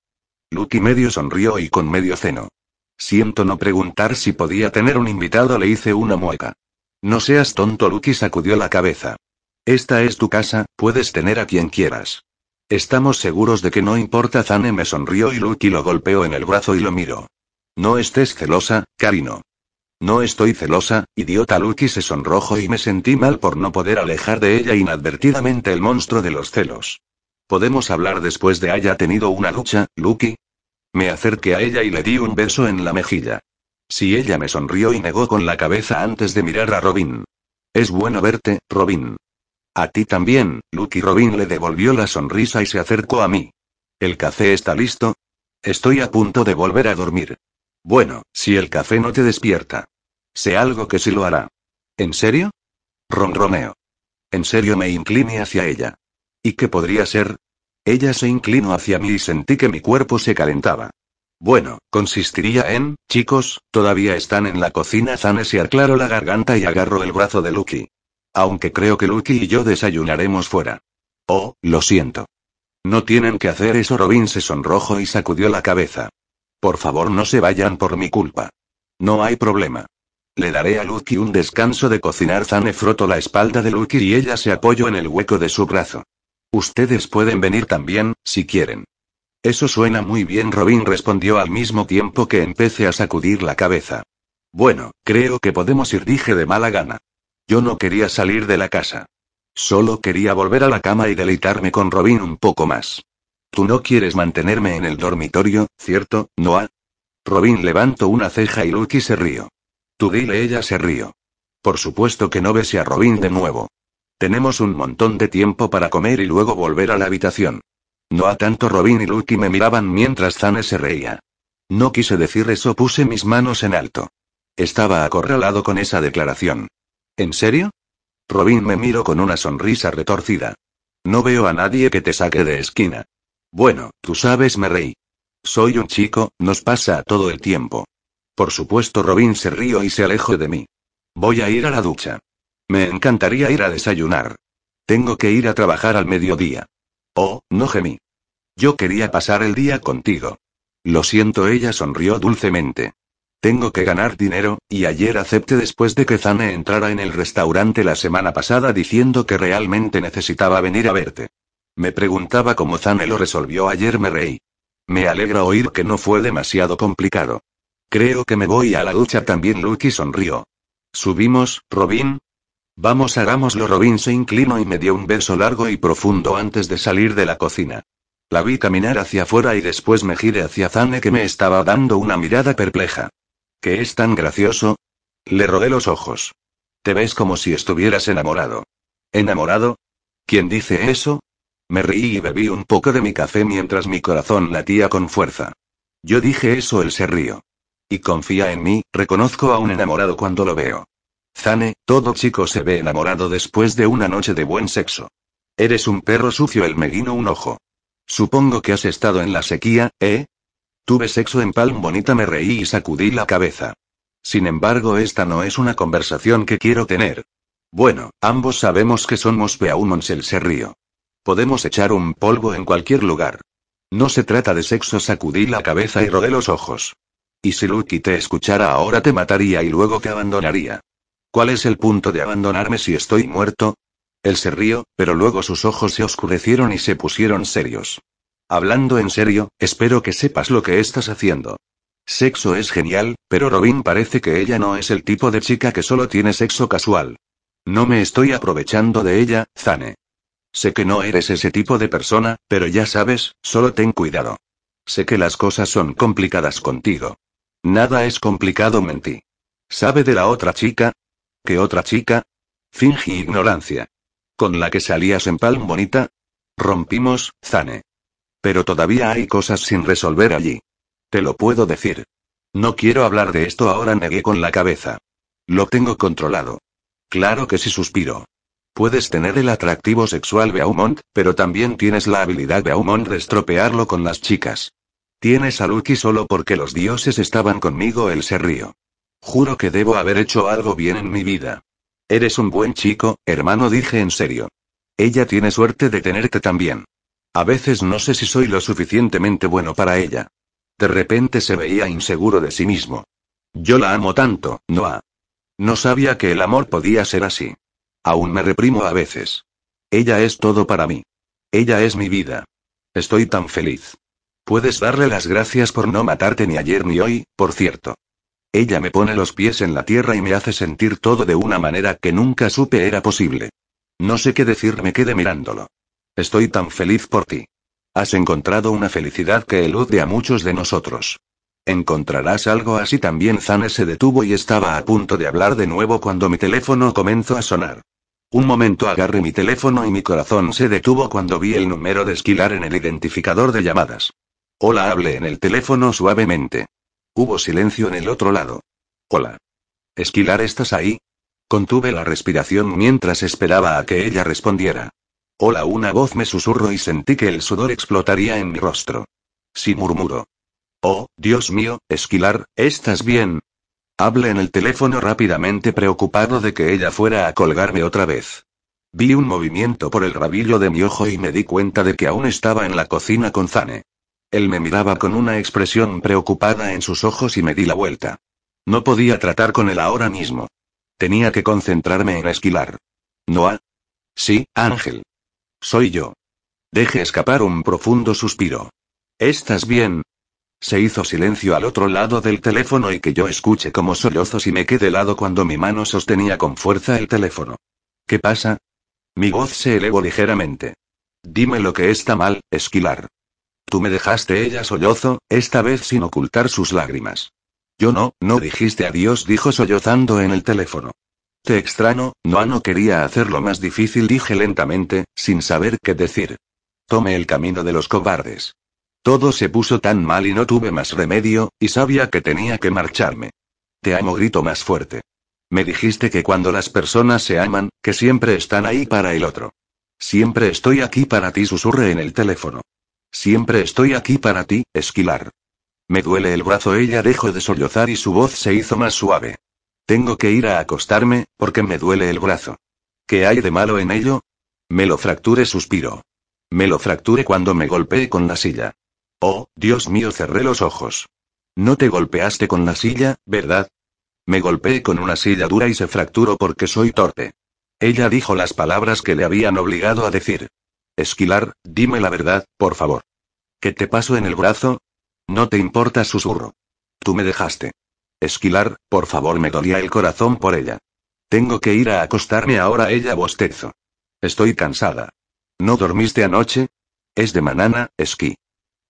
S1: Lucky medio sonrió y con medio ceno. Siento no preguntar si podía tener un invitado, le hice una mueca. No seas tonto, Lucky sacudió la cabeza. Esta es tu casa, puedes tener a quien quieras. Estamos seguros de que no importa. Zane me sonrió y Lucky lo golpeó en el brazo y lo miró. No estés celosa, Karino. No estoy celosa, idiota. Lucky se sonrojó y me sentí mal por no poder alejar de ella inadvertidamente el monstruo de los celos. ¿Podemos hablar después de haya tenido una lucha, Lucky? Me acerqué a ella y le di un beso en la mejilla. Si ella me sonrió y negó con la cabeza antes de mirar a Robin. Es bueno verte, Robin. A ti también, Lucky Robin le devolvió la sonrisa y se acercó a mí. ¿El café está listo? Estoy a punto de volver a dormir. Bueno, si el café no te despierta. Sé algo que sí lo hará. ¿En serio? Ronroneo. En serio me incliné hacia ella. ¿Y qué podría ser? Ella se inclinó hacia mí y sentí que mi cuerpo se calentaba. Bueno, consistiría en, chicos, todavía están en la cocina. Zane se aclaró la garganta y agarró el brazo de Lucky. Aunque creo que Lucky y yo desayunaremos fuera. Oh, lo siento. No tienen que hacer eso. Robin se sonrojó y sacudió la cabeza. Por favor, no se vayan por mi culpa. No hay problema. Le daré a Lucky un descanso de cocinar. Zane frotó la espalda de Lucky y ella se apoyó en el hueco de su brazo. Ustedes pueden venir también, si quieren. Eso suena muy bien, Robin respondió al mismo tiempo que empecé a sacudir la cabeza. Bueno, creo que podemos ir, dije de mala gana. Yo no quería salir de la casa. Solo quería volver a la cama y deleitarme con Robin un poco más. Tú no quieres mantenerme en el dormitorio, ¿cierto, Noah? Robin levantó una ceja y Lucky se rió. Tú dile, ella se rió. Por supuesto que no bese a Robin de nuevo. Tenemos un montón de tiempo para comer y luego volver a la habitación. No a tanto Robin y Lucky me miraban mientras Zane se reía. No quise decir eso, puse mis manos en alto. Estaba acorralado con esa declaración. ¿En serio? Robin me miró con una sonrisa retorcida. No veo a nadie que te saque de esquina. Bueno, tú sabes, me reí. Soy un chico, nos pasa todo el tiempo. Por supuesto, Robin se rió y se alejó de mí. Voy a ir a la ducha. Me encantaría ir a desayunar. Tengo que ir a trabajar al mediodía. Oh, no gemí. Yo quería pasar el día contigo. Lo siento, ella sonrió dulcemente. Tengo que ganar dinero, y ayer acepté después de que Zane entrara en el restaurante la semana pasada diciendo que realmente necesitaba venir a verte. Me preguntaba cómo Zane lo resolvió ayer, me reí. Me alegra oír que no fue demasiado complicado. Creo que me voy a la ducha también, Lucky sonrió. Subimos, Robin. Vamos, hagámoslo. Robin se inclinó y me dio un beso largo y profundo antes de salir de la cocina. La vi caminar hacia afuera y después me giré hacia Zane que me estaba dando una mirada perpleja. ¿Qué es tan gracioso? Le rodé los ojos. Te ves como si estuvieras enamorado. ¿Enamorado? ¿Quién dice eso? Me reí y bebí un poco de mi café mientras mi corazón latía con fuerza. Yo dije eso, él se rió. Y confía en mí, reconozco a un enamorado cuando lo veo. Zane, todo chico se ve enamorado después de una noche de buen sexo. Eres un perro sucio, el me guino un ojo. Supongo que has estado en la sequía, ¿eh? Tuve sexo en Palm Bonita, me reí y sacudí la cabeza. Sin embargo, esta no es una conversación que quiero tener. Bueno, ambos sabemos que somos Beaumonts, el se río. Podemos echar un polvo en cualquier lugar. No se trata de sexo, sacudí la cabeza y rodé los ojos. Y si Lucky te escuchara ahora te mataría y luego te abandonaría. ¿Cuál es el punto de abandonarme si estoy muerto? Él se rió, pero luego sus ojos se oscurecieron y se pusieron serios. Hablando en serio, espero que sepas lo que estás haciendo. Sexo es genial, pero Robin parece que ella no es el tipo de chica que solo tiene sexo casual. No me estoy aprovechando de ella, Zane. Sé que no eres ese tipo de persona, pero ya sabes, solo ten cuidado. Sé que las cosas son complicadas contigo. Nada es complicado, mentí. ¿Sabe de la otra chica? ¿Qué otra chica? Fingí ignorancia. ¿Con la que salías en Palm Bonita? Rompimos, Zane. Pero todavía hay cosas sin resolver allí. Te lo puedo decir. No quiero hablar de esto ahora, negué con la cabeza. Lo tengo controlado. Claro que sí suspiro. Puedes tener el atractivo sexual Beaumont, pero también tienes la habilidad Beaumont de estropearlo con las chicas. Tienes a Lucky solo porque los dioses estaban conmigo, él se río. Juro que debo haber hecho algo bien en mi vida. Eres un buen chico, hermano, dije en serio. Ella tiene suerte de tenerte también. A veces no sé si soy lo suficientemente bueno para ella. De repente se veía inseguro de sí mismo. Yo la amo tanto, Noah. No sabía que el amor podía ser así. Aún me reprimo a veces. Ella es todo para mí. Ella es mi vida. Estoy tan feliz. Puedes darle las gracias por no matarte ni ayer ni hoy, por cierto. Ella me pone los pies en la tierra y me hace sentir todo de una manera que nunca supe era posible. No sé qué decir, me quedé mirándolo. Estoy tan feliz por ti. Has encontrado una felicidad que elude a muchos de nosotros. Encontrarás algo así también. Zane se detuvo y estaba a punto de hablar de nuevo cuando mi teléfono comenzó a sonar. Un momento agarré mi teléfono y mi corazón se detuvo cuando vi el número de esquilar en el identificador de llamadas. Hola, hablé en el teléfono suavemente. Hubo silencio en el otro lado. Hola. Esquilar, ¿estás ahí? Contuve la respiración mientras esperaba a que ella respondiera. Hola, una voz me susurró y sentí que el sudor explotaría en mi rostro. Sí murmuró. Oh, Dios mío, Esquilar, ¿estás bien? Hablé en el teléfono rápidamente preocupado de que ella fuera a colgarme otra vez. Vi un movimiento por el rabillo de mi ojo y me di cuenta de que aún estaba en la cocina con Zane. Él me miraba con una expresión preocupada en sus ojos y me di la vuelta. No podía tratar con él ahora mismo. Tenía que concentrarme en esquilar. ¿Noah? Sí, Ángel. Soy yo. Deje escapar un profundo suspiro. ¿Estás bien? Se hizo silencio al otro lado del teléfono y que yo escuche como sollozos y me quedé helado cuando mi mano sostenía con fuerza el teléfono. ¿Qué pasa? Mi voz se elevó ligeramente. Dime lo que está mal, Esquilar. Tú me dejaste ella sollozo, esta vez sin ocultar sus lágrimas. Yo no, no dijiste adiós, dijo sollozando en el teléfono. Te extraño, no no quería hacerlo más difícil, dije lentamente, sin saber qué decir. Tome el camino de los cobardes. Todo se puso tan mal y no tuve más remedio, y sabía que tenía que marcharme. Te amo, grito más fuerte. Me dijiste que cuando las personas se aman, que siempre están ahí para el otro. Siempre estoy aquí para ti, susurré en el teléfono. Siempre estoy aquí para ti, esquilar. Me duele el brazo, ella dejó de sollozar y su voz se hizo más suave. Tengo que ir a acostarme, porque me duele el brazo. ¿Qué hay de malo en ello? Me lo fracture, suspiro. Me lo fracture cuando me golpeé con la silla. Oh, Dios mío, cerré los ojos. No te golpeaste con la silla, ¿verdad? Me golpeé con una silla dura y se fracturó porque soy torpe. Ella dijo las palabras que le habían obligado a decir. Esquilar, dime la verdad, por favor. ¿Qué te pasó en el brazo? No te importa, susurro. Tú me dejaste. Esquilar, por favor, me dolía el corazón por ella. Tengo que ir a acostarme ahora, ella bostezo. Estoy cansada. ¿No dormiste anoche? Es de manana, esquí.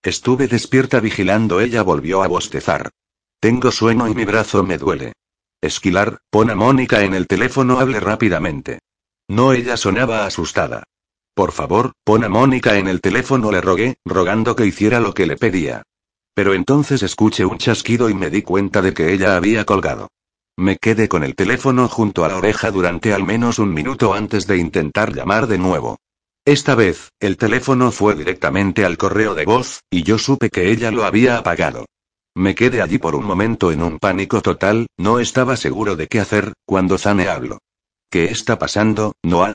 S1: Estuve despierta vigilando, ella volvió a bostezar. Tengo sueño y mi brazo me duele. Esquilar, pon a Mónica en el teléfono, hable rápidamente. No, ella sonaba asustada. Por favor, pon a Mónica en el teléfono, le rogué, rogando que hiciera lo que le pedía. Pero entonces escuché un chasquido y me di cuenta de que ella había colgado. Me quedé con el teléfono junto a la oreja durante al menos un minuto antes de intentar llamar de nuevo. Esta vez, el teléfono fue directamente al correo de voz, y yo supe que ella lo había apagado. Me quedé allí por un momento en un pánico total, no estaba seguro de qué hacer, cuando Zane habló. ¿Qué está pasando, Noah?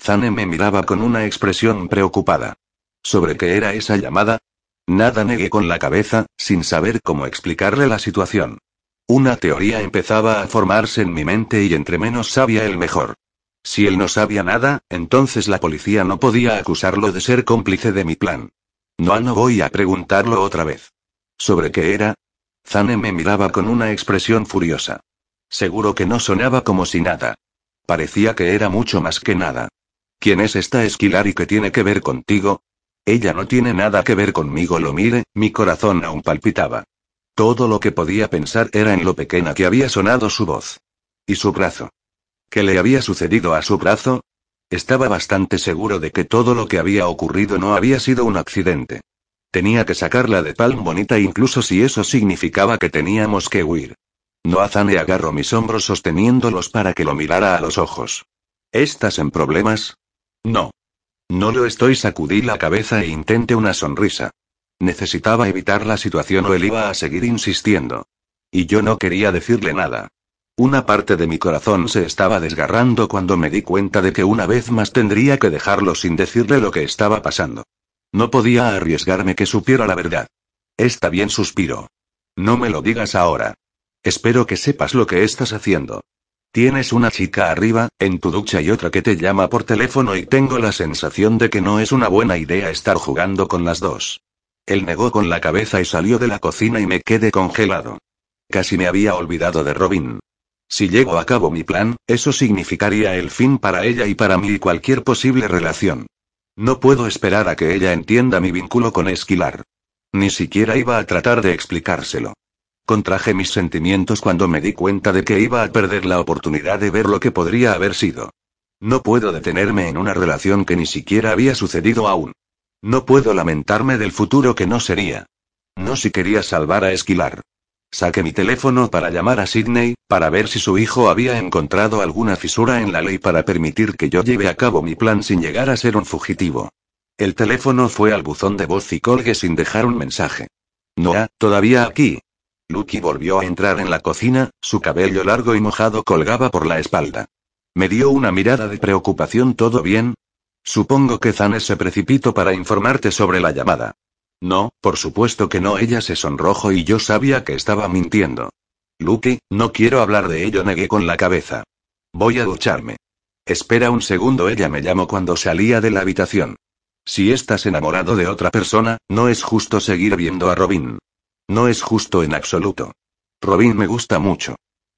S1: Zane me miraba con una expresión preocupada. ¿Sobre qué era esa llamada? Nada negué con la cabeza, sin saber cómo explicarle la situación. Una teoría empezaba a formarse en mi mente y entre menos sabía el mejor. Si él no sabía nada, entonces la policía no podía acusarlo de ser cómplice de mi plan. No, no voy a preguntarlo otra vez. ¿Sobre qué era? Zane me miraba con una expresión furiosa. Seguro que no sonaba como si nada. Parecía que era mucho más que nada. ¿Quién es esta esquilar y qué tiene que ver contigo? Ella no tiene nada que ver conmigo, lo mire, mi corazón aún palpitaba. Todo lo que podía pensar era en lo pequeña que había sonado su voz. Y su brazo. ¿Qué le había sucedido a su brazo? Estaba bastante seguro de que todo lo que había ocurrido no había sido un accidente. Tenía que sacarla de Palm Bonita incluso si eso significaba que teníamos que huir. Noazane agarró mis hombros sosteniéndolos para que lo mirara a los ojos. ¿Estás en problemas? No. No lo estoy, sacudí la cabeza e intenté una sonrisa. Necesitaba evitar la situación o él iba a seguir insistiendo. Y yo no quería decirle nada. Una parte de mi corazón se estaba desgarrando cuando me di cuenta de que una vez más tendría que dejarlo sin decirle lo que estaba pasando. No podía arriesgarme que supiera la verdad. Está bien, suspiro. No me lo digas ahora. Espero que sepas lo que estás haciendo. Tienes una chica arriba, en tu ducha y otra que te llama por teléfono y tengo la sensación de que no es una buena idea estar jugando con las dos. Él negó con la cabeza y salió de la cocina y me quedé congelado. Casi me había olvidado de Robin. Si llego a cabo mi plan, eso significaría el fin para ella y para mí y cualquier posible relación. No puedo esperar a que ella entienda mi vínculo con Esquilar. Ni siquiera iba a tratar de explicárselo. Contraje mis sentimientos cuando me di cuenta de que iba a perder la oportunidad de ver lo que podría haber sido. No puedo detenerme en una relación que ni siquiera había sucedido aún. No puedo lamentarme del futuro que no sería. No si quería salvar a Esquilar. Saqué mi teléfono para llamar a Sidney, para ver si su hijo había encontrado alguna fisura en la ley para permitir que yo lleve a cabo mi plan sin llegar a ser un fugitivo. El teléfono fue al buzón de voz y colgué sin dejar un mensaje. Noah, todavía aquí, Lucky volvió a entrar en la cocina, su cabello largo y mojado colgaba por la espalda. Me dio una mirada de preocupación. ¿Todo bien? Supongo que Zane se precipitó para informarte sobre la llamada. No, por supuesto que no. Ella se sonrojó y yo sabía que estaba mintiendo. Lucky, no quiero hablar de ello, negué con la cabeza. Voy a ducharme. Espera un segundo, ella me llamó cuando salía de la habitación. Si estás enamorado de otra persona, no es justo seguir viendo a Robin. No es justo en absoluto. Robin me gusta mucho.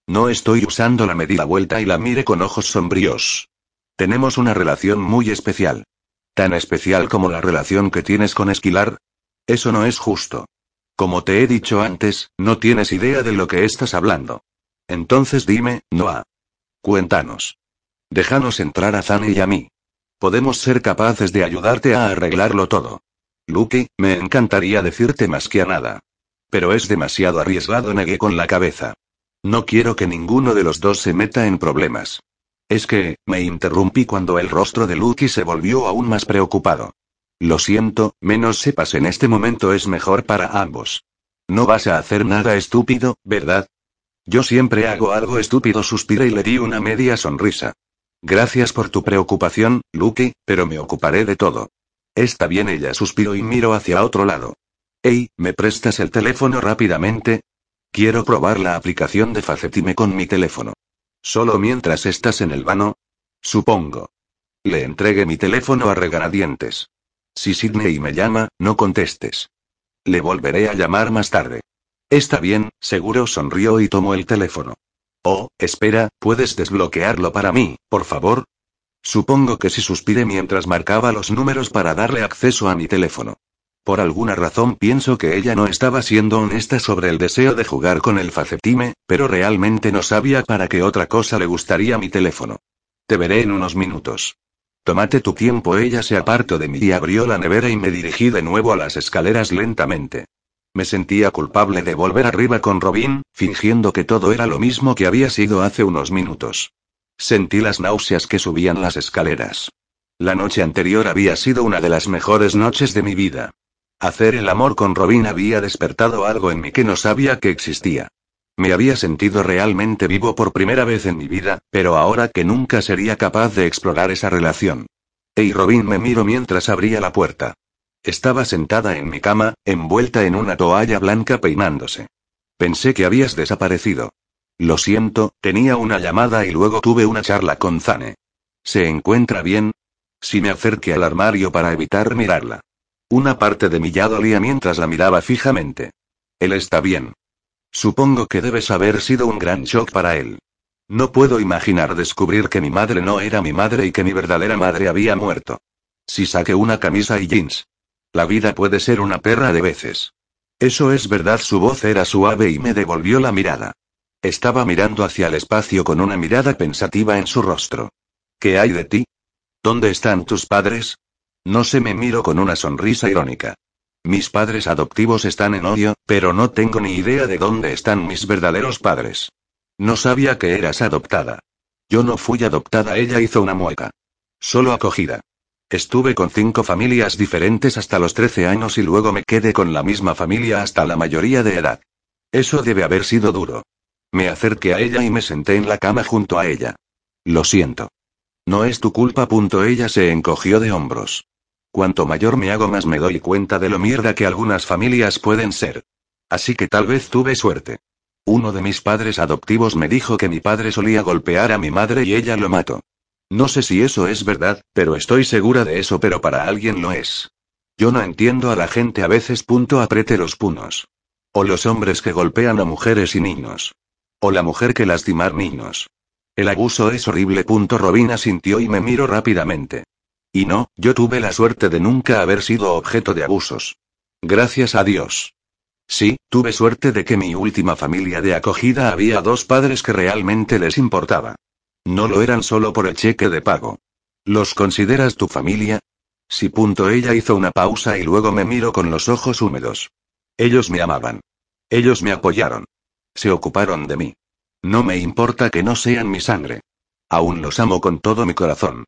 S1: No estoy usando la medida vuelta y la mire con ojos sombríos. Tenemos una relación muy especial. Tan especial como la relación que tienes con Esquilar. Eso no es justo. Como te he dicho antes, no tienes idea de lo que estás hablando. Entonces dime, Noah. Cuéntanos. Déjanos entrar a Zane y a mí. Podemos ser capaces de ayudarte a arreglarlo todo. Lucky, me encantaría decirte más que a nada. Pero es demasiado arriesgado, negué con la cabeza. No quiero que ninguno de los dos se meta en problemas. Es que, me interrumpí cuando el rostro de Lucky se volvió aún más preocupado. Lo siento, menos sepas en este momento es mejor para ambos. No vas a hacer nada estúpido, ¿verdad? Yo siempre hago algo estúpido, suspiré y le di una media sonrisa. Gracias por tu preocupación, Lucky, pero me ocuparé de todo. Está bien, ella suspiró y miró hacia otro lado. Ey, ¿me prestas el teléfono rápidamente? Quiero probar la aplicación de Facetime con mi teléfono. ¿Solo mientras estás en el vano? Supongo. Le entregué mi teléfono a reganadientes. Si Sidney me llama, no contestes. Le volveré a llamar más tarde. Está bien, seguro sonrió y tomó el teléfono. Oh, espera, ¿puedes desbloquearlo para mí, por favor? Supongo que si suspiré mientras marcaba los números para darle acceso a mi teléfono. Por alguna razón pienso que ella no estaba siendo honesta sobre el deseo de jugar con el facetime, pero realmente no sabía para qué otra cosa le gustaría mi teléfono. Te veré en unos minutos. Tómate tu tiempo. Ella se apartó de mí y abrió la nevera y me dirigí de nuevo a las escaleras lentamente. Me sentía culpable de volver arriba con Robin, fingiendo que todo era lo mismo que había sido hace unos minutos. Sentí las náuseas que subían las escaleras. La noche anterior había sido una de las mejores noches de mi vida. Hacer el amor con Robin había despertado algo en mí que no sabía que existía. Me había sentido realmente vivo por primera vez en mi vida, pero ahora que nunca sería capaz de explorar esa relación. Hey Robin me miro mientras abría la puerta. Estaba sentada en mi cama, envuelta en una toalla blanca peinándose. Pensé que habías desaparecido. Lo siento, tenía una llamada y luego tuve una charla con Zane. ¿Se encuentra bien? Si me acerqué al armario para evitar mirarla. Una parte de mi ya dolía mientras la miraba fijamente. Él está bien. Supongo que debes haber sido un gran shock para él. No puedo imaginar descubrir que mi madre no era mi madre y que mi verdadera madre había muerto. Si saqué una camisa y jeans. La vida puede ser una perra de veces. Eso es verdad, su voz era suave y me devolvió la mirada. Estaba mirando hacia el espacio con una mirada pensativa en su rostro. ¿Qué hay de ti? ¿Dónde están tus padres? No se me miro con una sonrisa irónica. Mis padres adoptivos están en odio, pero no tengo ni idea de dónde están mis verdaderos padres. No sabía que eras adoptada. Yo no fui adoptada, ella hizo una mueca. Solo acogida. Estuve con cinco familias diferentes hasta los 13 años y luego me quedé con la misma familia hasta la mayoría de edad. Eso debe haber sido duro. Me acerqué a ella y me senté en la cama junto a ella. Lo siento. No es tu culpa. Punto. Ella se encogió de hombros. Cuanto mayor me hago más me doy cuenta de lo mierda que algunas familias pueden ser. Así que tal vez tuve suerte. Uno de mis padres adoptivos me dijo que mi padre solía golpear a mi madre y ella lo mató. No sé si eso es verdad, pero estoy segura de eso, pero para alguien lo es. Yo no entiendo a la gente a veces. Punto apriete los puños. O los hombres que golpean a mujeres y niños. O la mujer que lastimar niños. El abuso es horrible. Robina sintió y me miró rápidamente. Y no, yo tuve la suerte de nunca haber sido objeto de abusos. Gracias a Dios. Sí, tuve suerte de que mi última familia de acogida había dos padres que realmente les importaba. No lo eran solo por el cheque de pago. ¿Los consideras tu familia? Sí. Punto. Ella hizo una pausa y luego me miró con los ojos húmedos. Ellos me amaban. Ellos me apoyaron. Se ocuparon de mí. No me importa que no sean mi sangre. Aún los amo con todo mi corazón.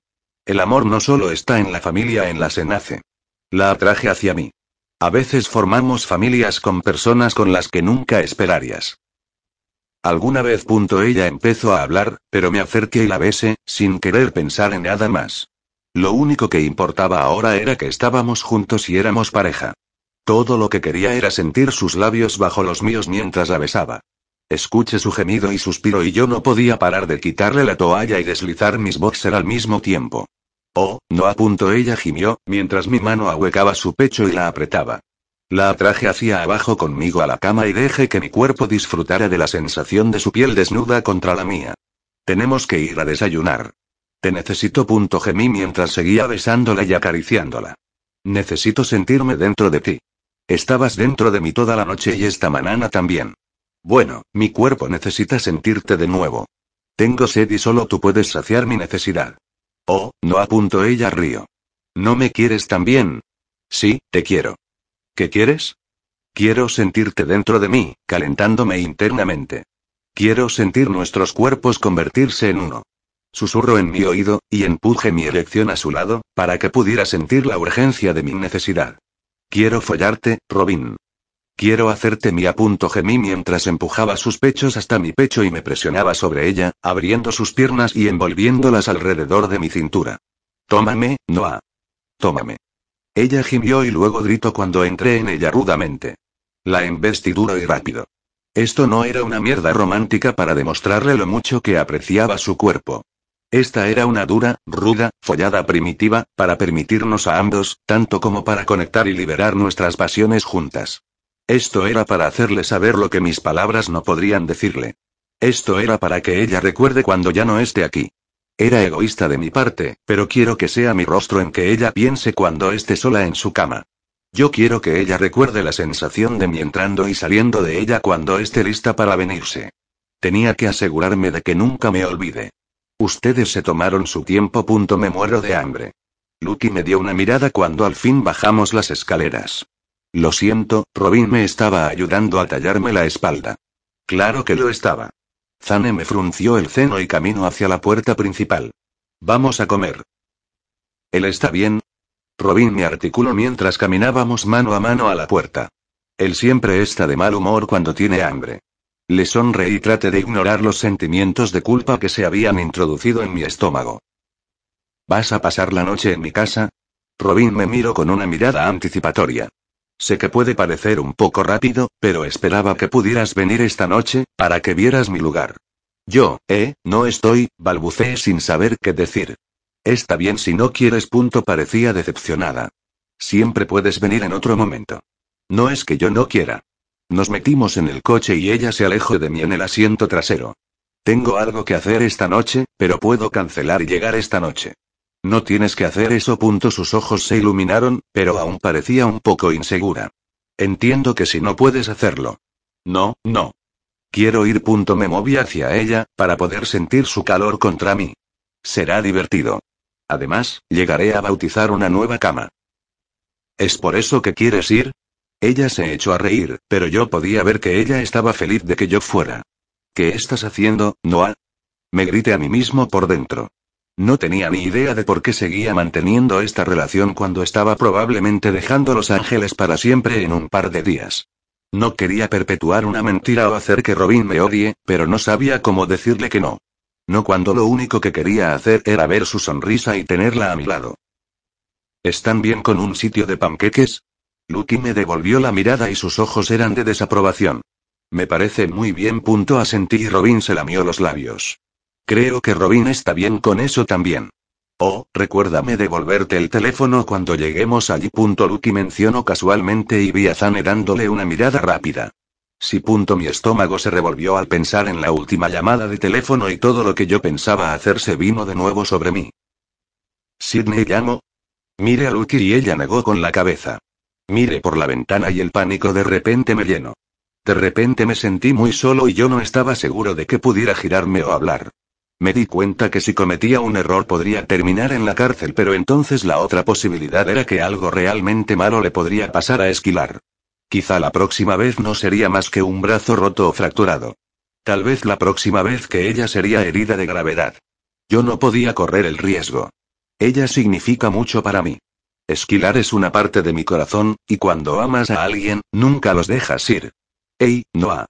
S1: El amor no solo está en la familia en la se nace. La atraje hacia mí. A veces formamos familias con personas con las que nunca esperarías. Alguna vez punto ella empezó a hablar, pero me acerqué y la besé, sin querer pensar en nada más. Lo único que importaba ahora era que estábamos juntos y éramos pareja. Todo lo que quería era sentir sus labios bajo los míos mientras la besaba. Escuché su gemido y suspiro y yo no podía parar de quitarle la toalla y deslizar mis boxer al mismo tiempo. Oh, no apuntó ella gimió, mientras mi mano ahuecaba su pecho y la apretaba. La atraje hacia abajo conmigo a la cama y dejé que mi cuerpo disfrutara de la sensación de su piel desnuda contra la mía. Tenemos que ir a desayunar. Te necesito. Punto gemí mientras seguía besándola y acariciándola. Necesito sentirme dentro de ti. Estabas dentro de mí toda la noche y esta mañana también. Bueno, mi cuerpo necesita sentirte de nuevo. Tengo sed y solo tú puedes saciar mi necesidad. Oh, no apunto ella río. ¿No me quieres también? Sí, te quiero. ¿Qué quieres? Quiero sentirte dentro de mí, calentándome internamente. Quiero sentir nuestros cuerpos convertirse en uno. Susurro en mi oído, y empuje mi erección a su lado, para que pudiera sentir la urgencia de mi necesidad. Quiero follarte, Robin. Quiero hacerte mi apunto gemí mientras empujaba sus pechos hasta mi pecho y me presionaba sobre ella, abriendo sus piernas y envolviéndolas alrededor de mi cintura. Tómame, Noah. Tómame. Ella gimió y luego gritó cuando entré en ella rudamente. La embestí duro y rápido. Esto no era una mierda romántica para demostrarle lo mucho que apreciaba su cuerpo. Esta era una dura, ruda, follada primitiva, para permitirnos a ambos, tanto como para conectar y liberar nuestras pasiones juntas. Esto era para hacerle saber lo que mis palabras no podrían decirle. Esto era para que ella recuerde cuando ya no esté aquí. Era egoísta de mi parte, pero quiero que sea mi rostro en que ella piense cuando esté sola en su cama. Yo quiero que ella recuerde la sensación de mí entrando y saliendo de ella cuando esté lista para venirse. Tenía que asegurarme de que nunca me olvide. Ustedes se tomaron su tiempo. Punto me muero de hambre. Lucky me dio una mirada cuando al fin bajamos las escaleras. Lo siento, Robin me estaba ayudando a tallarme la espalda. Claro que lo estaba. Zane me frunció el ceno y camino hacia la puerta principal. Vamos a comer. ¿Él está bien? Robin me articuló mientras caminábamos mano a mano a la puerta. Él siempre está de mal humor cuando tiene hambre. Le sonreí y traté de ignorar los sentimientos de culpa que se habían introducido en mi estómago. ¿Vas a pasar la noche en mi casa? Robin me miró con una mirada anticipatoria. Sé que puede parecer un poco rápido, pero esperaba que pudieras venir esta noche, para que vieras mi lugar. Yo, eh, no estoy, balbuceé sin saber qué decir. Está bien si no quieres. Punto parecía decepcionada. Siempre puedes venir en otro momento. No es que yo no quiera. Nos metimos en el coche y ella se alejó de mí en el asiento trasero. Tengo algo que hacer esta noche, pero puedo cancelar y llegar esta noche. No tienes que hacer eso. Sus ojos se iluminaron, pero aún parecía un poco insegura. Entiendo que si no puedes hacerlo. No, no. Quiero ir. Punto. Me moví hacia ella, para poder sentir su calor contra mí. Será divertido. Además, llegaré a bautizar una nueva cama. ¿Es por eso que quieres ir? Ella se echó a reír, pero yo podía ver que ella estaba feliz de que yo fuera. ¿Qué estás haciendo, Noah? Me grité a mí mismo por dentro. No tenía ni idea de por qué seguía manteniendo esta relación cuando estaba probablemente dejando Los Ángeles para siempre en un par de días. No quería perpetuar una mentira o hacer que Robin me odie, pero no sabía cómo decirle que no. No cuando lo único que quería hacer era ver su sonrisa y tenerla a mi lado. ¿Están bien con un sitio de panqueques? Lucky me devolvió la mirada y sus ojos eran de desaprobación. Me parece muy bien. Punto asentí y Robin se lamió los labios. Creo que Robin está bien con eso también. Oh, recuérdame devolverte el teléfono cuando lleguemos allí. Lucky mencionó casualmente y vi a Zane dándole una mirada rápida. Si punto mi estómago se revolvió al pensar en la última llamada de teléfono y todo lo que yo pensaba hacer se vino de nuevo sobre mí. Sidney llamó. Mire a Lucky y ella negó con la cabeza. Mire por la ventana y el pánico de repente me llenó. De repente me sentí muy solo y yo no estaba seguro de que pudiera girarme o hablar. Me di cuenta que si cometía un error podría terminar en la cárcel, pero entonces la otra posibilidad era que algo realmente malo le podría pasar a Esquilar. Quizá la próxima vez no sería más que un brazo roto o fracturado. Tal vez la próxima vez que ella sería herida de gravedad. Yo no podía correr el riesgo. Ella significa mucho para mí. Esquilar es una parte de mi corazón, y cuando amas a alguien, nunca los dejas ir. Ey, Noah.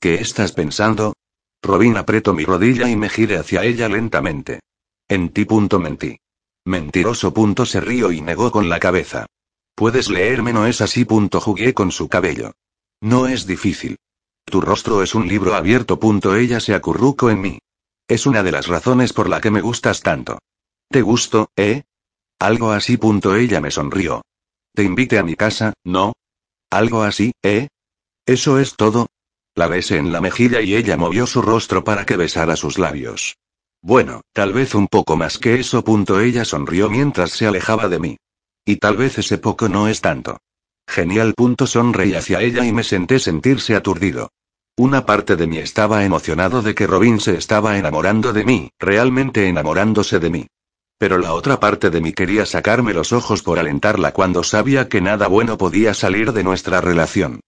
S1: ¿Qué estás pensando? Robin apretó mi rodilla y me giré hacia ella lentamente. En ti. Mentí. Mentiroso. Punto se rió y negó con la cabeza. Puedes leerme, no es así. Punto jugué con su cabello. No es difícil. Tu rostro es un libro abierto. Punto ella se acurrucó en mí. Es una de las razones por la que me gustas tanto. ¿Te gusto, eh? Algo así. Punto ella me sonrió. Te invite a mi casa, ¿no? Algo así, ¿eh? Eso es todo. La besé en la mejilla y ella movió su rostro para que besara sus labios. Bueno, tal vez un poco más que eso. Punto ella sonrió mientras se alejaba de mí. Y tal vez ese poco no es tanto. Genial. Punto sonreí hacia ella y me senté sentirse aturdido. Una parte de mí estaba emocionado de que Robin se estaba enamorando de mí, realmente enamorándose de mí. Pero la otra parte de mí quería sacarme los ojos por alentarla cuando sabía que nada bueno podía salir de nuestra relación.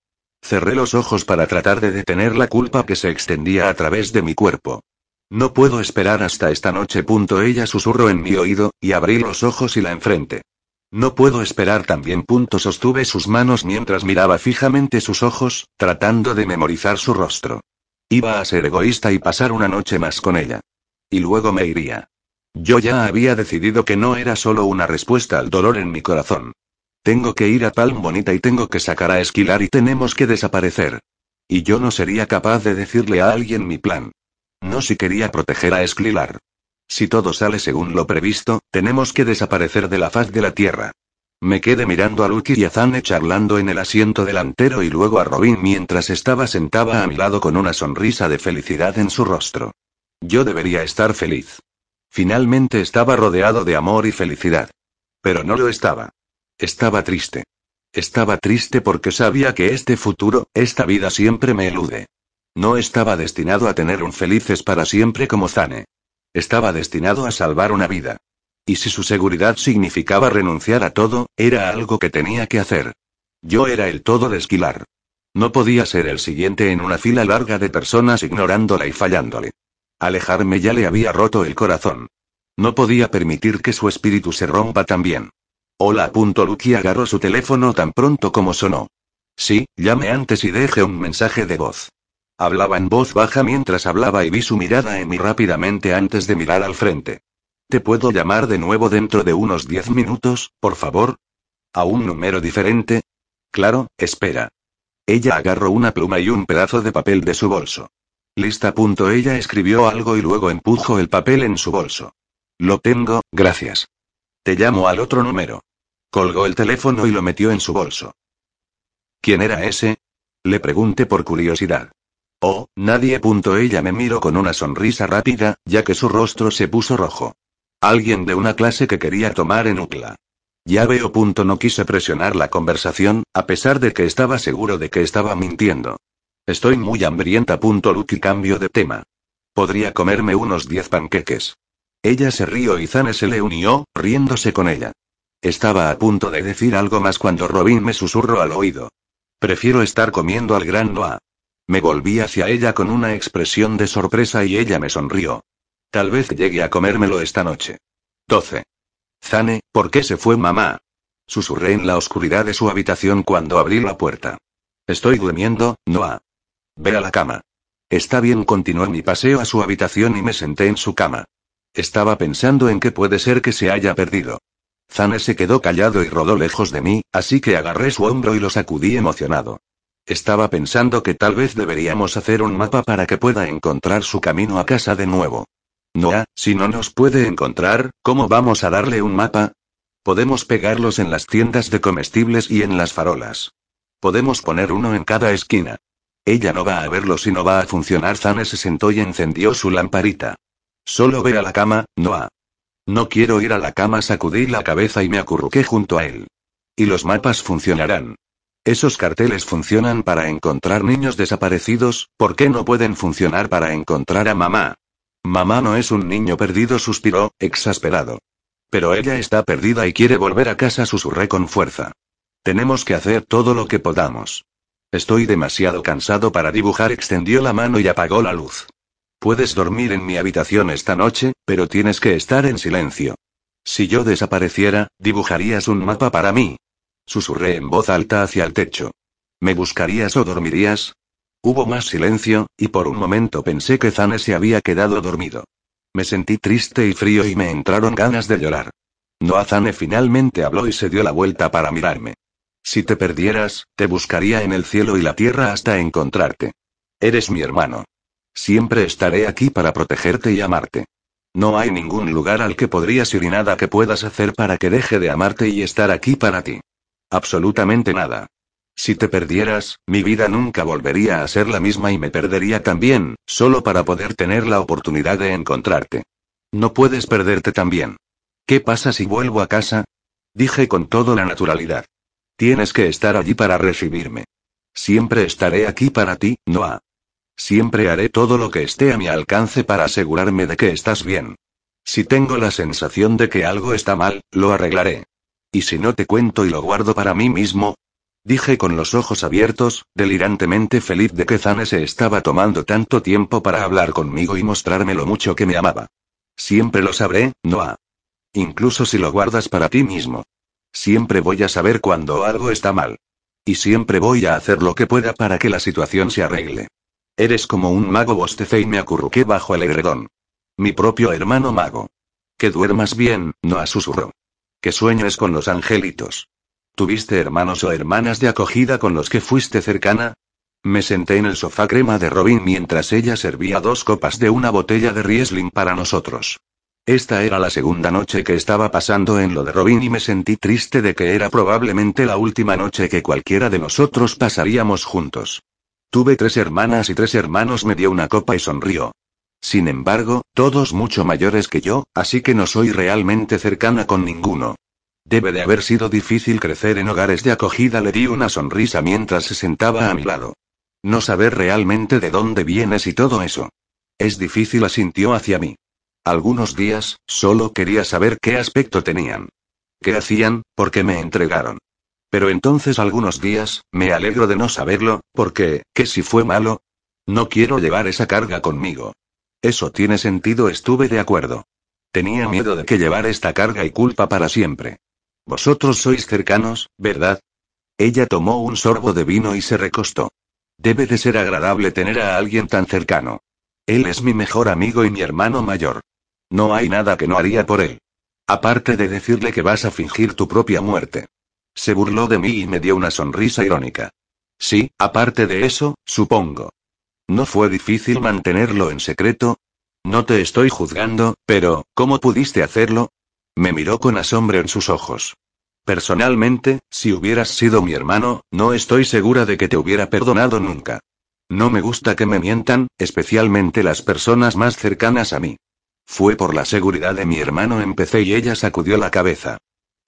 S1: Cerré los ojos para tratar de detener la culpa que se extendía a través de mi cuerpo. No puedo esperar hasta esta noche. Punto ella susurró en mi oído, y abrí los ojos y la enfrente. No puedo esperar también. Punto sostuve sus manos mientras miraba fijamente sus ojos, tratando de memorizar su rostro. Iba a ser egoísta y pasar una noche más con ella. Y luego me iría. Yo ya había decidido que no era solo una respuesta al dolor en mi corazón. Tengo que ir a Palm Bonita y tengo que sacar a Esquilar y tenemos que desaparecer. Y yo no sería capaz de decirle a alguien mi plan. No si quería proteger a Esquilar. Si todo sale según lo previsto, tenemos que desaparecer de la faz de la Tierra. Me quedé mirando a Lucky y a Zane charlando en el asiento delantero y luego a Robin mientras estaba sentada a mi lado con una sonrisa de felicidad en su rostro. Yo debería estar feliz. Finalmente estaba rodeado de amor y felicidad. Pero no lo estaba. Estaba triste. Estaba triste porque sabía que este futuro, esta vida siempre me elude. No estaba destinado a tener un felices para siempre como Zane. Estaba destinado a salvar una vida. Y si su seguridad significaba renunciar a todo, era algo que tenía que hacer. Yo era el todo de esquilar. No podía ser el siguiente en una fila larga de personas ignorándola y fallándole. Alejarme ya le había roto el corazón. No podía permitir que su espíritu se rompa también. Hola. Lucky agarró su teléfono tan pronto como sonó. Sí, llame antes y deje un mensaje de voz. Hablaba en voz baja mientras hablaba y vi su mirada en mí rápidamente antes de mirar al frente. ¿Te puedo llamar de nuevo dentro de unos diez minutos, por favor? ¿A un número diferente? Claro, espera. Ella agarró una pluma y un pedazo de papel de su bolso. Lista. Ella escribió algo y luego empujó el papel en su bolso. Lo tengo, gracias. Te llamo al otro número. Colgó el teléfono y lo metió en su bolso. ¿Quién era ese? Le pregunté por curiosidad. Oh, nadie. Ella me miró con una sonrisa rápida, ya que su rostro se puso rojo. Alguien de una clase que quería tomar en UCLA. Ya veo. No quise presionar la conversación, a pesar de que estaba seguro de que estaba mintiendo. Estoy muy hambrienta. Lucky cambio de tema. Podría comerme unos diez panqueques. Ella se rió y Zane se le unió, riéndose con ella. Estaba a punto de decir algo más cuando Robin me susurró al oído. Prefiero estar comiendo al gran Noah. Me volví hacia ella con una expresión de sorpresa y ella me sonrió. Tal vez llegue a comérmelo esta noche. 12. Zane, ¿por qué se fue mamá? Susurré en la oscuridad de su habitación cuando abrí la puerta. Estoy durmiendo, Noah. Ve a la cama. Está bien, continué mi paseo a su habitación y me senté en su cama. Estaba pensando en que puede ser que se haya perdido. Zane se quedó callado y rodó lejos de mí, así que agarré su hombro y lo sacudí emocionado. Estaba pensando que tal vez deberíamos hacer un mapa para que pueda encontrar su camino a casa de nuevo. Noah, si no nos puede encontrar, ¿cómo vamos a darle un mapa? Podemos pegarlos en las tiendas de comestibles y en las farolas. Podemos poner uno en cada esquina. Ella no va a verlo si no va a funcionar. Zane se sentó y encendió su lamparita. Solo ve a la cama, Noah. No quiero ir a la cama, sacudí la cabeza y me acurruqué junto a él. Y los mapas funcionarán. Esos carteles funcionan para encontrar niños desaparecidos, ¿por qué no pueden funcionar para encontrar a mamá? Mamá no es un niño perdido, suspiró, exasperado. Pero ella está perdida y quiere volver a casa, susurré con fuerza. Tenemos que hacer todo lo que podamos. Estoy demasiado cansado para dibujar, extendió la mano y apagó la luz. Puedes dormir en mi habitación esta noche, pero tienes que estar en silencio. Si yo desapareciera, dibujarías un mapa para mí. Susurré en voz alta hacia el techo. ¿Me buscarías o dormirías? Hubo más silencio, y por un momento pensé que Zane se había quedado dormido. Me sentí triste y frío y me entraron ganas de llorar. Noah Zane finalmente habló y se dio la vuelta para mirarme. Si te perdieras, te buscaría en el cielo y la tierra hasta encontrarte. Eres mi hermano. Siempre estaré aquí para protegerte y amarte. No hay ningún lugar al que podrías ir y nada que puedas hacer para que deje de amarte y estar aquí para ti. Absolutamente nada. Si te perdieras, mi vida nunca volvería a ser la misma y me perdería también, solo para poder tener la oportunidad de encontrarte. No puedes perderte también. ¿Qué pasa si vuelvo a casa? Dije con toda la naturalidad. Tienes que estar allí para recibirme. Siempre estaré aquí para ti, Noah. Siempre haré todo lo que esté a mi alcance para asegurarme de que estás bien. Si tengo la sensación de que algo está mal, lo arreglaré. ¿Y si no te cuento y lo guardo para mí mismo? Dije con los ojos abiertos, delirantemente feliz de que Zane se estaba tomando tanto tiempo para hablar conmigo y mostrarme lo mucho que me amaba. Siempre lo sabré, Noah. Incluso si lo guardas para ti mismo. Siempre voy a saber cuando algo está mal. Y siempre voy a hacer lo que pueda para que la situación se arregle. Eres como un mago, bostecé y me acurruqué bajo el edredón. Mi propio hermano mago. Que duermas bien, no susurró. Que sueñes con los angelitos. ¿Tuviste hermanos o hermanas de acogida con los que fuiste cercana? Me senté en el sofá crema de Robin mientras ella servía dos copas de una botella de Riesling para nosotros. Esta era la segunda noche que estaba pasando en lo de Robin y me sentí triste de que era probablemente la última noche que cualquiera de nosotros pasaríamos juntos. Tuve tres hermanas y tres hermanos me dio una copa y sonrió. Sin embargo, todos mucho mayores que yo, así que no soy realmente cercana con ninguno. Debe de haber sido difícil crecer en hogares de acogida, le di una sonrisa mientras se sentaba a mi lado. No saber realmente de dónde vienes y todo eso. Es difícil, asintió hacia mí. Algunos días, solo quería saber qué aspecto tenían. ¿Qué hacían? Porque me entregaron. Pero entonces algunos días, me alegro de no saberlo, porque, ¿qué si fue malo? No quiero llevar esa carga conmigo. Eso tiene sentido, estuve de acuerdo. Tenía miedo de que llevar esta carga y culpa para siempre. Vosotros sois cercanos, ¿verdad? Ella tomó un sorbo de vino y se recostó. Debe de ser agradable tener a alguien tan cercano. Él es mi mejor amigo y mi hermano mayor. No hay nada que no haría por él. Aparte de decirle que vas a fingir tu propia muerte. Se burló de mí y me dio una sonrisa irónica. Sí, aparte de eso, supongo. ¿No fue difícil mantenerlo en secreto? No te estoy juzgando, pero, ¿cómo pudiste hacerlo? Me miró con asombro en sus ojos. Personalmente, si hubieras sido mi hermano, no estoy segura de que te hubiera perdonado nunca. No me gusta que me mientan, especialmente las personas más cercanas a mí. Fue por la seguridad de mi hermano empecé y ella sacudió la cabeza.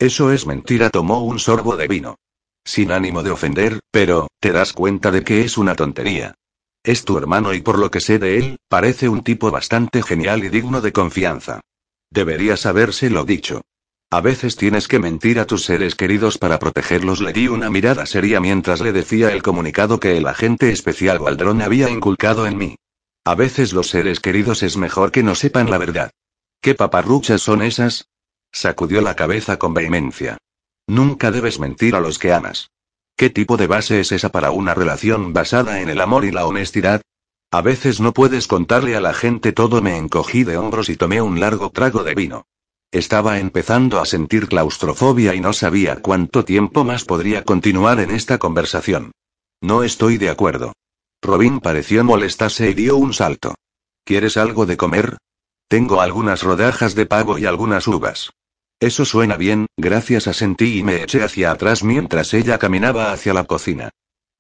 S1: Eso es mentira, tomó un sorbo de vino. Sin ánimo de ofender, pero, te das cuenta de que es una tontería. Es tu hermano y por lo que sé de él, parece un tipo bastante genial y digno de confianza. Deberías habérselo dicho. A veces tienes que mentir a tus seres queridos para protegerlos. Le di una mirada seria mientras le decía el comunicado que el agente especial Waldron había inculcado en mí. A veces los seres queridos es mejor que no sepan la verdad. ¿Qué paparruchas son esas? Sacudió la cabeza con vehemencia. Nunca debes mentir a los que amas. ¿Qué tipo de base es esa para una relación basada en el amor y la honestidad? A veces no puedes contarle a la gente todo. Me encogí de hombros y tomé un largo trago de vino. Estaba empezando a sentir claustrofobia y no sabía cuánto tiempo más podría continuar en esta conversación. No estoy de acuerdo. Robin pareció molestarse y dio un salto. ¿Quieres algo de comer? Tengo algunas rodajas de pavo y algunas uvas. Eso suena bien, gracias a Sentí y me eché hacia atrás mientras ella caminaba hacia la cocina.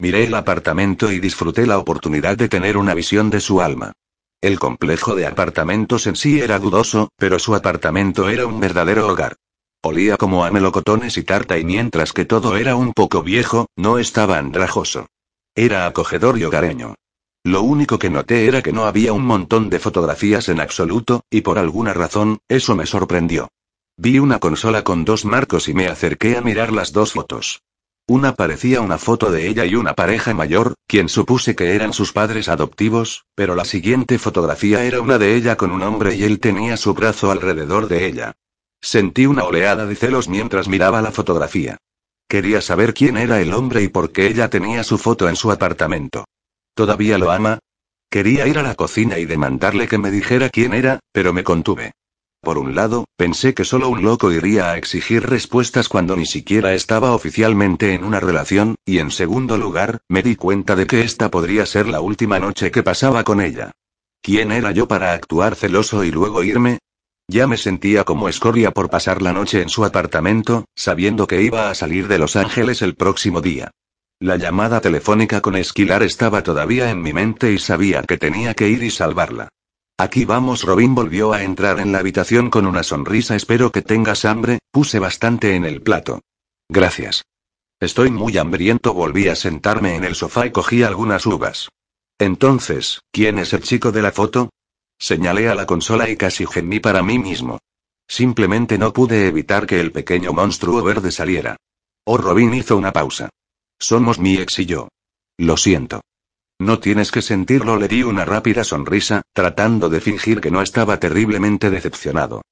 S1: Miré el apartamento y disfruté la oportunidad de tener una visión de su alma. El complejo de apartamentos en sí era dudoso, pero su apartamento era un verdadero hogar. Olía como a melocotones y tarta y mientras que todo era un poco viejo, no estaba andrajoso. Era acogedor y hogareño. Lo único que noté era que no había un montón de fotografías en absoluto, y por alguna razón, eso me sorprendió. Vi una consola con dos marcos y me acerqué a mirar las dos fotos. Una parecía una foto de ella y una pareja mayor, quien supuse que eran sus padres adoptivos, pero la siguiente fotografía era una de ella con un hombre y él tenía su brazo alrededor de ella. Sentí una oleada de celos mientras miraba la fotografía. Quería saber quién era el hombre y por qué ella tenía su foto en su apartamento. ¿Todavía lo ama? Quería ir a la cocina y demandarle que me dijera quién era, pero me contuve. Por un lado, pensé que solo un loco iría a exigir respuestas cuando ni siquiera estaba oficialmente en una relación, y en segundo lugar, me di cuenta de que esta podría ser la última noche que pasaba con ella. ¿Quién era yo para actuar celoso y luego irme? Ya me sentía como escoria por pasar la noche en su apartamento, sabiendo que iba a salir de Los Ángeles el próximo día. La llamada telefónica con Esquilar estaba todavía en mi mente y sabía que tenía que ir y salvarla. Aquí vamos, Robin volvió a entrar en la habitación con una sonrisa. Espero que tengas hambre, puse bastante en el plato. Gracias. Estoy muy hambriento. Volví a sentarme en el sofá y cogí algunas uvas. Entonces, ¿quién es el chico de la foto? Señalé a la consola y casi gemí para mí mismo. Simplemente no pude evitar que el pequeño monstruo verde saliera. Oh, Robin hizo una pausa. Somos mi ex y yo. Lo siento. No tienes que sentirlo, le di una rápida sonrisa, tratando de fingir que no estaba terriblemente decepcionado.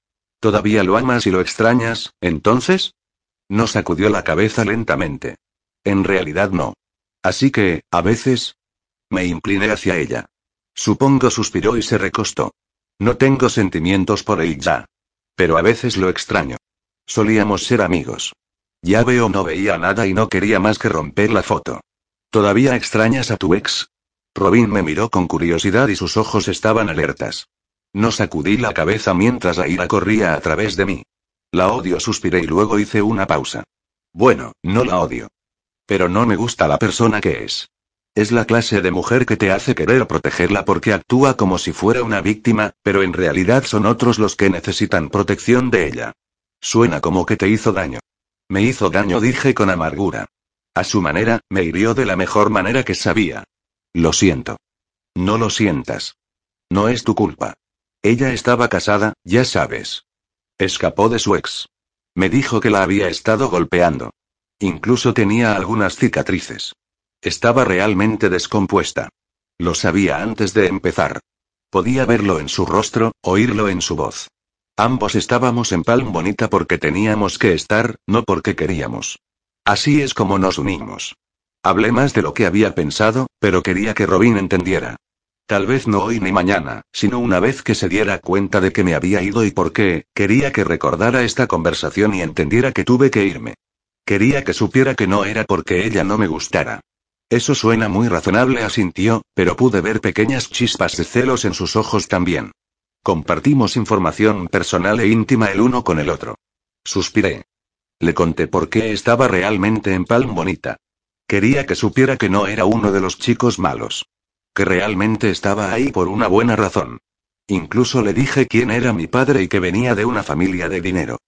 S1: ¿Todavía lo amas y lo extrañas, entonces? No sacudió la cabeza lentamente. En realidad no. Así que, a veces... Me incliné hacia ella. Supongo suspiró y se recostó. No tengo sentimientos por él ya. Pero a veces lo extraño. Solíamos ser amigos. Ya veo no veía nada y no quería más que romper la foto. ¿Todavía extrañas a tu ex? Robin me miró con curiosidad y sus ojos estaban alertas. No sacudí la cabeza mientras la ira corría a través de mí. La odio, suspiré y luego hice una pausa. Bueno, no la odio. Pero no me gusta la persona que es. Es la clase de mujer que te hace querer protegerla porque actúa como si fuera una víctima, pero en realidad son otros los que necesitan protección de ella. Suena como que te hizo daño. Me hizo daño, dije con amargura. A su manera, me hirió de la mejor manera que sabía. Lo siento. No lo sientas. No es tu culpa. Ella estaba casada, ya sabes. Escapó de su ex. Me dijo que la había estado golpeando. Incluso tenía algunas cicatrices. Estaba realmente descompuesta. Lo sabía antes de empezar. Podía verlo en su rostro, oírlo en su voz. Ambos estábamos en Palm Bonita porque teníamos que estar, no porque queríamos. Así es como nos unimos. Hablé más de lo que había pensado, pero quería que Robin entendiera. Tal vez no hoy ni mañana, sino una vez que se diera cuenta de que me había ido y por qué, quería que recordara esta conversación y entendiera que tuve que irme. Quería que supiera que no era porque ella no me gustara. Eso suena muy razonable, asintió, pero pude ver pequeñas chispas de celos en sus ojos también. Compartimos información personal e íntima el uno con el otro. Suspiré. Le conté por qué estaba realmente en Palm Bonita. Quería que supiera que no era uno de los chicos malos. Que realmente estaba ahí por una buena razón. Incluso le dije quién era mi padre y que venía de una familia de dinero.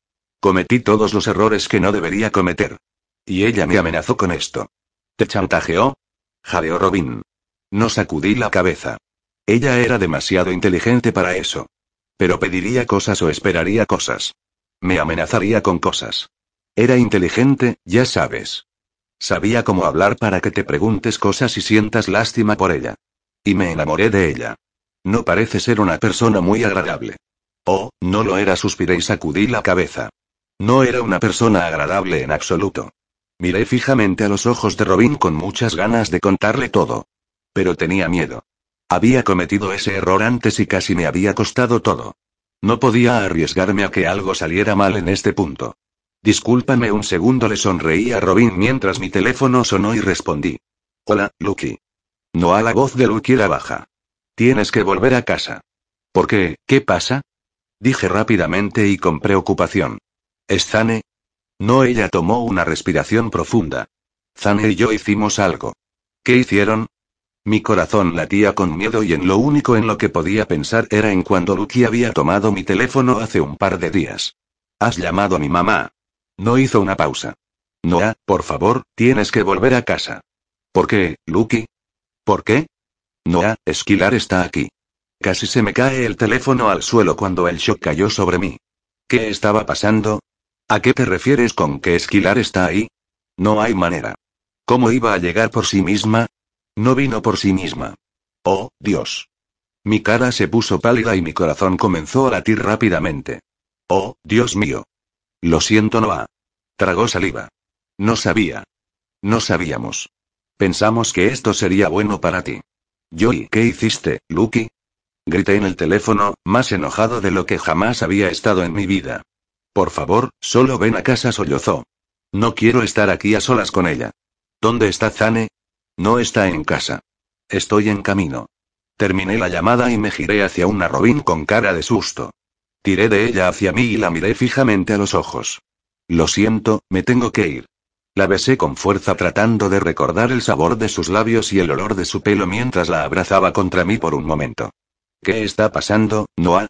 S1: Cometí todos los errores que no debería cometer. Y ella me amenazó con esto. ¿Te chantajeó? Jadeó Robin. No sacudí la cabeza. Ella era demasiado inteligente para eso. Pero pediría cosas o esperaría cosas. Me amenazaría con cosas. Era inteligente, ya sabes. Sabía cómo hablar para que te preguntes cosas y sientas lástima por ella. Y me enamoré de ella. No parece ser una persona muy agradable. Oh, no lo era, suspiré y sacudí la cabeza. No era una persona agradable en absoluto. Miré fijamente a los ojos de Robin con muchas ganas de contarle todo. Pero tenía miedo. Había cometido ese error antes y casi me había costado todo. No podía arriesgarme a que algo saliera mal en este punto. Discúlpame un segundo, le sonreí a Robin mientras mi teléfono sonó y respondí. Hola, Lucky. No a la voz de Lucky era baja. Tienes que volver a casa. ¿Por qué? ¿Qué pasa? Dije rápidamente y con preocupación. ¿Es Zane? No, ella tomó una respiración profunda. Zane y yo hicimos algo. ¿Qué hicieron? Mi corazón latía con miedo y en lo único en lo que podía pensar era en cuando Lucky había tomado mi teléfono hace un par de días. Has llamado a mi mamá. No hizo una pausa. Noah, por favor, tienes que volver a casa. ¿Por qué, Lucky? ¿Por qué? Noah, Esquilar está aquí. Casi se me cae el teléfono al suelo cuando el shock cayó sobre mí. ¿Qué estaba pasando? ¿A qué te refieres con que Esquilar está ahí? No hay manera. ¿Cómo iba a llegar por sí misma? No vino por sí misma. Oh, Dios. Mi cara se puso pálida y mi corazón comenzó a latir rápidamente. Oh, Dios mío. Lo siento, Noah. Tragó saliva. No sabía. No sabíamos. Pensamos que esto sería bueno para ti. Joey, ¿qué hiciste, Lucky? Grité en el teléfono, más enojado de lo que jamás había estado en mi vida. Por favor, solo ven a casa, sollozó. No quiero estar aquí a solas con ella. ¿Dónde está Zane? No está en casa. Estoy en camino. Terminé la llamada y me giré hacia una Robin con cara de susto. Tiré de ella hacia mí y la miré fijamente a los ojos. Lo siento, me tengo que ir. La besé con fuerza tratando de recordar el sabor de sus labios y el olor de su pelo mientras la abrazaba contra mí por un momento. ¿Qué está pasando, Noah?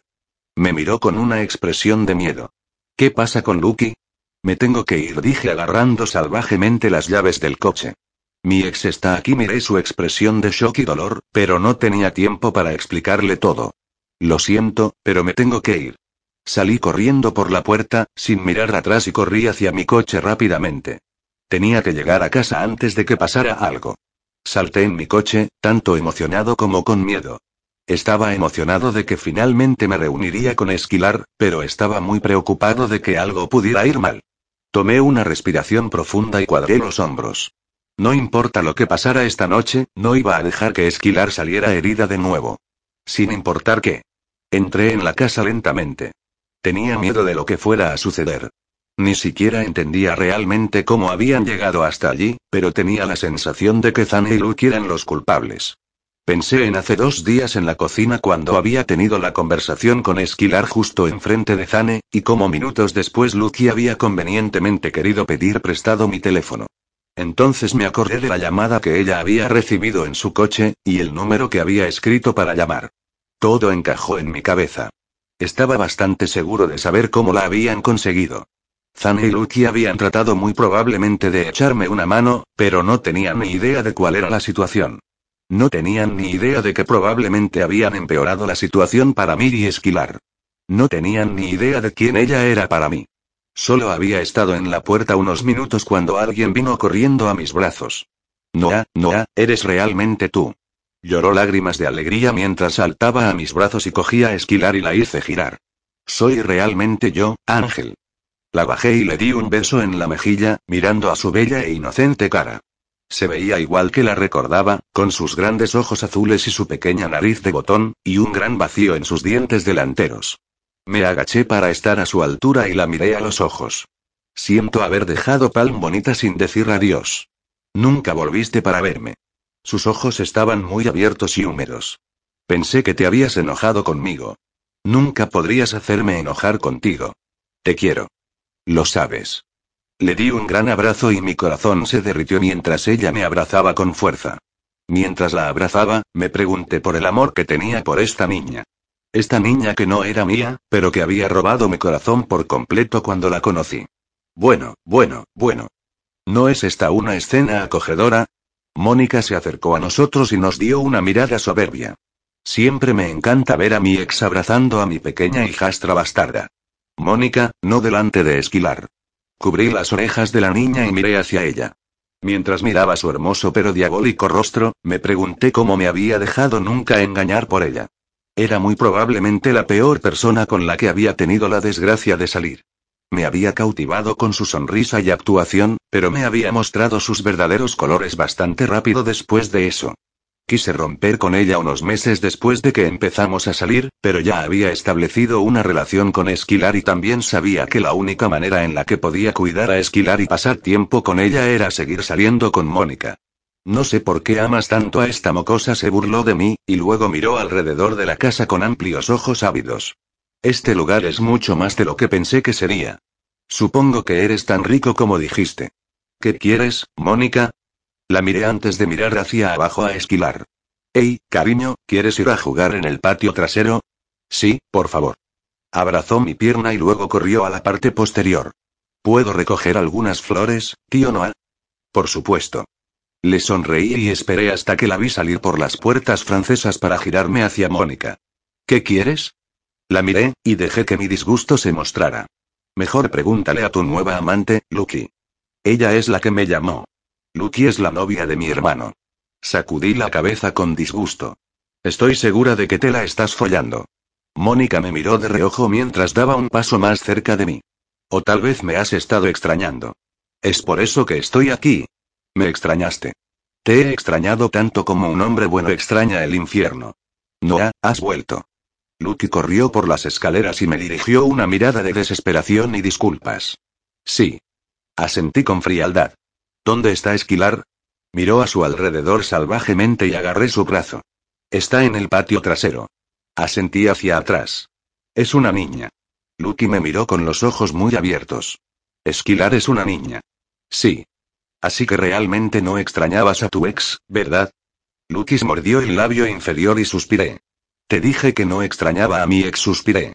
S1: Me miró con una expresión de miedo. ¿Qué pasa con Lucky? Me tengo que ir, dije agarrando salvajemente las llaves del coche. Mi ex está aquí, miré su expresión de shock y dolor, pero no tenía tiempo para explicarle todo. Lo siento, pero me tengo que ir. Salí corriendo por la puerta, sin mirar atrás y corrí hacia mi coche rápidamente. Tenía que llegar a casa antes de que pasara algo. Salté en mi coche, tanto emocionado como con miedo. Estaba emocionado de que finalmente me reuniría con Esquilar, pero estaba muy preocupado de que algo pudiera ir mal. Tomé una respiración profunda y cuadré los hombros. No importa lo que pasara esta noche, no iba a dejar que Esquilar saliera herida de nuevo. Sin importar qué. Entré en la casa lentamente. Tenía miedo de lo que fuera a suceder. Ni siquiera entendía realmente cómo habían llegado hasta allí, pero tenía la sensación de que Zane y Luke eran los culpables. Pensé en hace dos días en la cocina cuando había tenido la conversación con Esquilar justo enfrente de Zane, y como minutos después Lucky había convenientemente querido pedir prestado mi teléfono. Entonces me acordé de la llamada que ella había recibido en su coche, y el número que había escrito para llamar. Todo encajó en mi cabeza. Estaba bastante seguro de saber cómo la habían conseguido. Zane y Lucky habían tratado muy probablemente de echarme una mano, pero no tenían ni idea de cuál era la situación. No tenían ni idea de que probablemente habían empeorado la situación para mí y Esquilar. No tenían ni idea de quién ella era para mí. Solo había estado en la puerta unos minutos cuando alguien vino corriendo a mis brazos. Noah, Noah, eres realmente tú. Lloró lágrimas de alegría mientras saltaba a mis brazos y cogía a Esquilar y la hice girar. Soy realmente yo, Ángel. La bajé y le di un beso en la mejilla, mirando a su bella e inocente cara. Se veía igual que la recordaba, con sus grandes ojos azules y su pequeña nariz de botón, y un gran vacío en sus dientes delanteros. Me agaché para estar a su altura y la miré a los ojos. Siento haber dejado Palm Bonita sin decir adiós. Nunca volviste para verme. Sus ojos estaban muy abiertos y húmedos. Pensé que te habías enojado conmigo. Nunca podrías hacerme enojar contigo. Te quiero. Lo sabes. Le di un gran abrazo y mi corazón se derritió mientras ella me abrazaba con fuerza. Mientras la abrazaba, me pregunté por el amor que tenía por esta niña. Esta niña que no era mía, pero que había robado mi corazón por completo cuando la conocí. Bueno, bueno, bueno. ¿No es esta una escena acogedora? Mónica se acercó a nosotros y nos dio una mirada soberbia. Siempre me encanta ver a mi ex abrazando a mi pequeña hijastra bastarda. Mónica, no delante de Esquilar. Cubrí las orejas de la niña y miré hacia ella. Mientras miraba su hermoso pero diabólico rostro, me pregunté cómo me había dejado nunca engañar por ella. Era muy probablemente la peor persona con la que había tenido la desgracia de salir. Me había cautivado con su sonrisa y actuación, pero me había mostrado sus verdaderos colores bastante rápido después de eso. Quise romper con ella unos meses después de que empezamos a salir, pero ya había establecido una relación con Esquilar y también sabía que la única manera en la que podía cuidar a Esquilar y pasar tiempo con ella era seguir saliendo con Mónica. No sé por qué amas tanto a esta mocosa, se burló de mí, y luego miró alrededor de la casa con amplios ojos ávidos. Este lugar es mucho más de lo que pensé que sería. Supongo que eres tan rico como dijiste. ¿Qué quieres, Mónica? La miré antes de mirar hacia abajo a esquilar. Hey, cariño, ¿quieres ir a jugar en el patio trasero? Sí, por favor. Abrazó mi pierna y luego corrió a la parte posterior. ¿Puedo recoger algunas flores, tío Noah? Por supuesto. Le sonreí y esperé hasta que la vi salir por las puertas francesas para girarme hacia Mónica. ¿Qué quieres? La miré, y dejé que mi disgusto se mostrara. Mejor pregúntale a tu nueva amante, Lucky. Ella es la que me llamó. Lucky es la novia de mi hermano. Sacudí la cabeza con disgusto. Estoy segura de que te la estás follando. Mónica me miró de reojo mientras daba un paso más cerca de mí. O tal vez me has estado extrañando. Es por eso que estoy aquí. Me extrañaste. Te he extrañado tanto como un hombre bueno extraña el infierno. No, has vuelto. Lucky corrió por las escaleras y me dirigió una mirada de desesperación y disculpas. Sí. Asentí con frialdad. ¿Dónde está Esquilar? Miró a su alrededor salvajemente y agarré su brazo. Está en el patio trasero. Asentí hacia atrás. Es una niña. Lucky me miró con los ojos muy abiertos. Esquilar es una niña. Sí. Así que realmente no extrañabas a tu ex, ¿verdad? Lucky mordió el labio inferior y suspiré. Te dije que no extrañaba a mi ex, suspiré.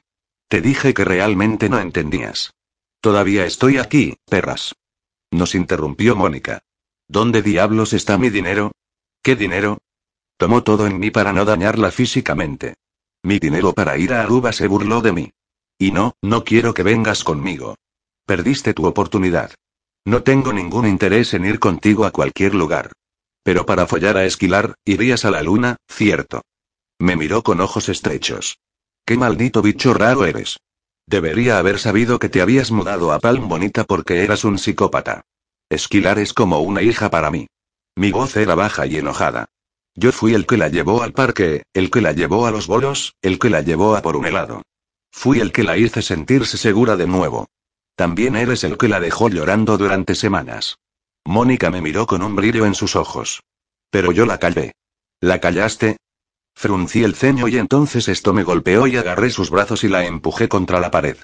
S1: Te dije que realmente no entendías. Todavía estoy aquí, perras. Nos interrumpió Mónica. ¿Dónde diablos está mi dinero? ¿Qué dinero? Tomó todo en mí para no dañarla físicamente. Mi dinero para ir a Aruba se burló de mí. Y no, no quiero que vengas conmigo. Perdiste tu oportunidad. No tengo ningún interés en ir contigo a cualquier lugar. Pero para follar a esquilar, irías a la luna, cierto. Me miró con ojos estrechos. Qué maldito bicho raro eres. Debería haber sabido que te habías mudado a Palm Bonita porque eras un psicópata. Esquilar es como una hija para mí. Mi voz era baja y enojada. Yo fui el que la llevó al parque, el que la llevó a los bolos, el que la llevó a por un helado. Fui el que la hice sentirse segura de nuevo. También eres el que la dejó llorando durante semanas. Mónica me miró con un brillo en sus ojos. Pero yo la callé. ¿La callaste? Fruncí el ceño y entonces esto me golpeó y agarré sus brazos y la empujé contra la pared.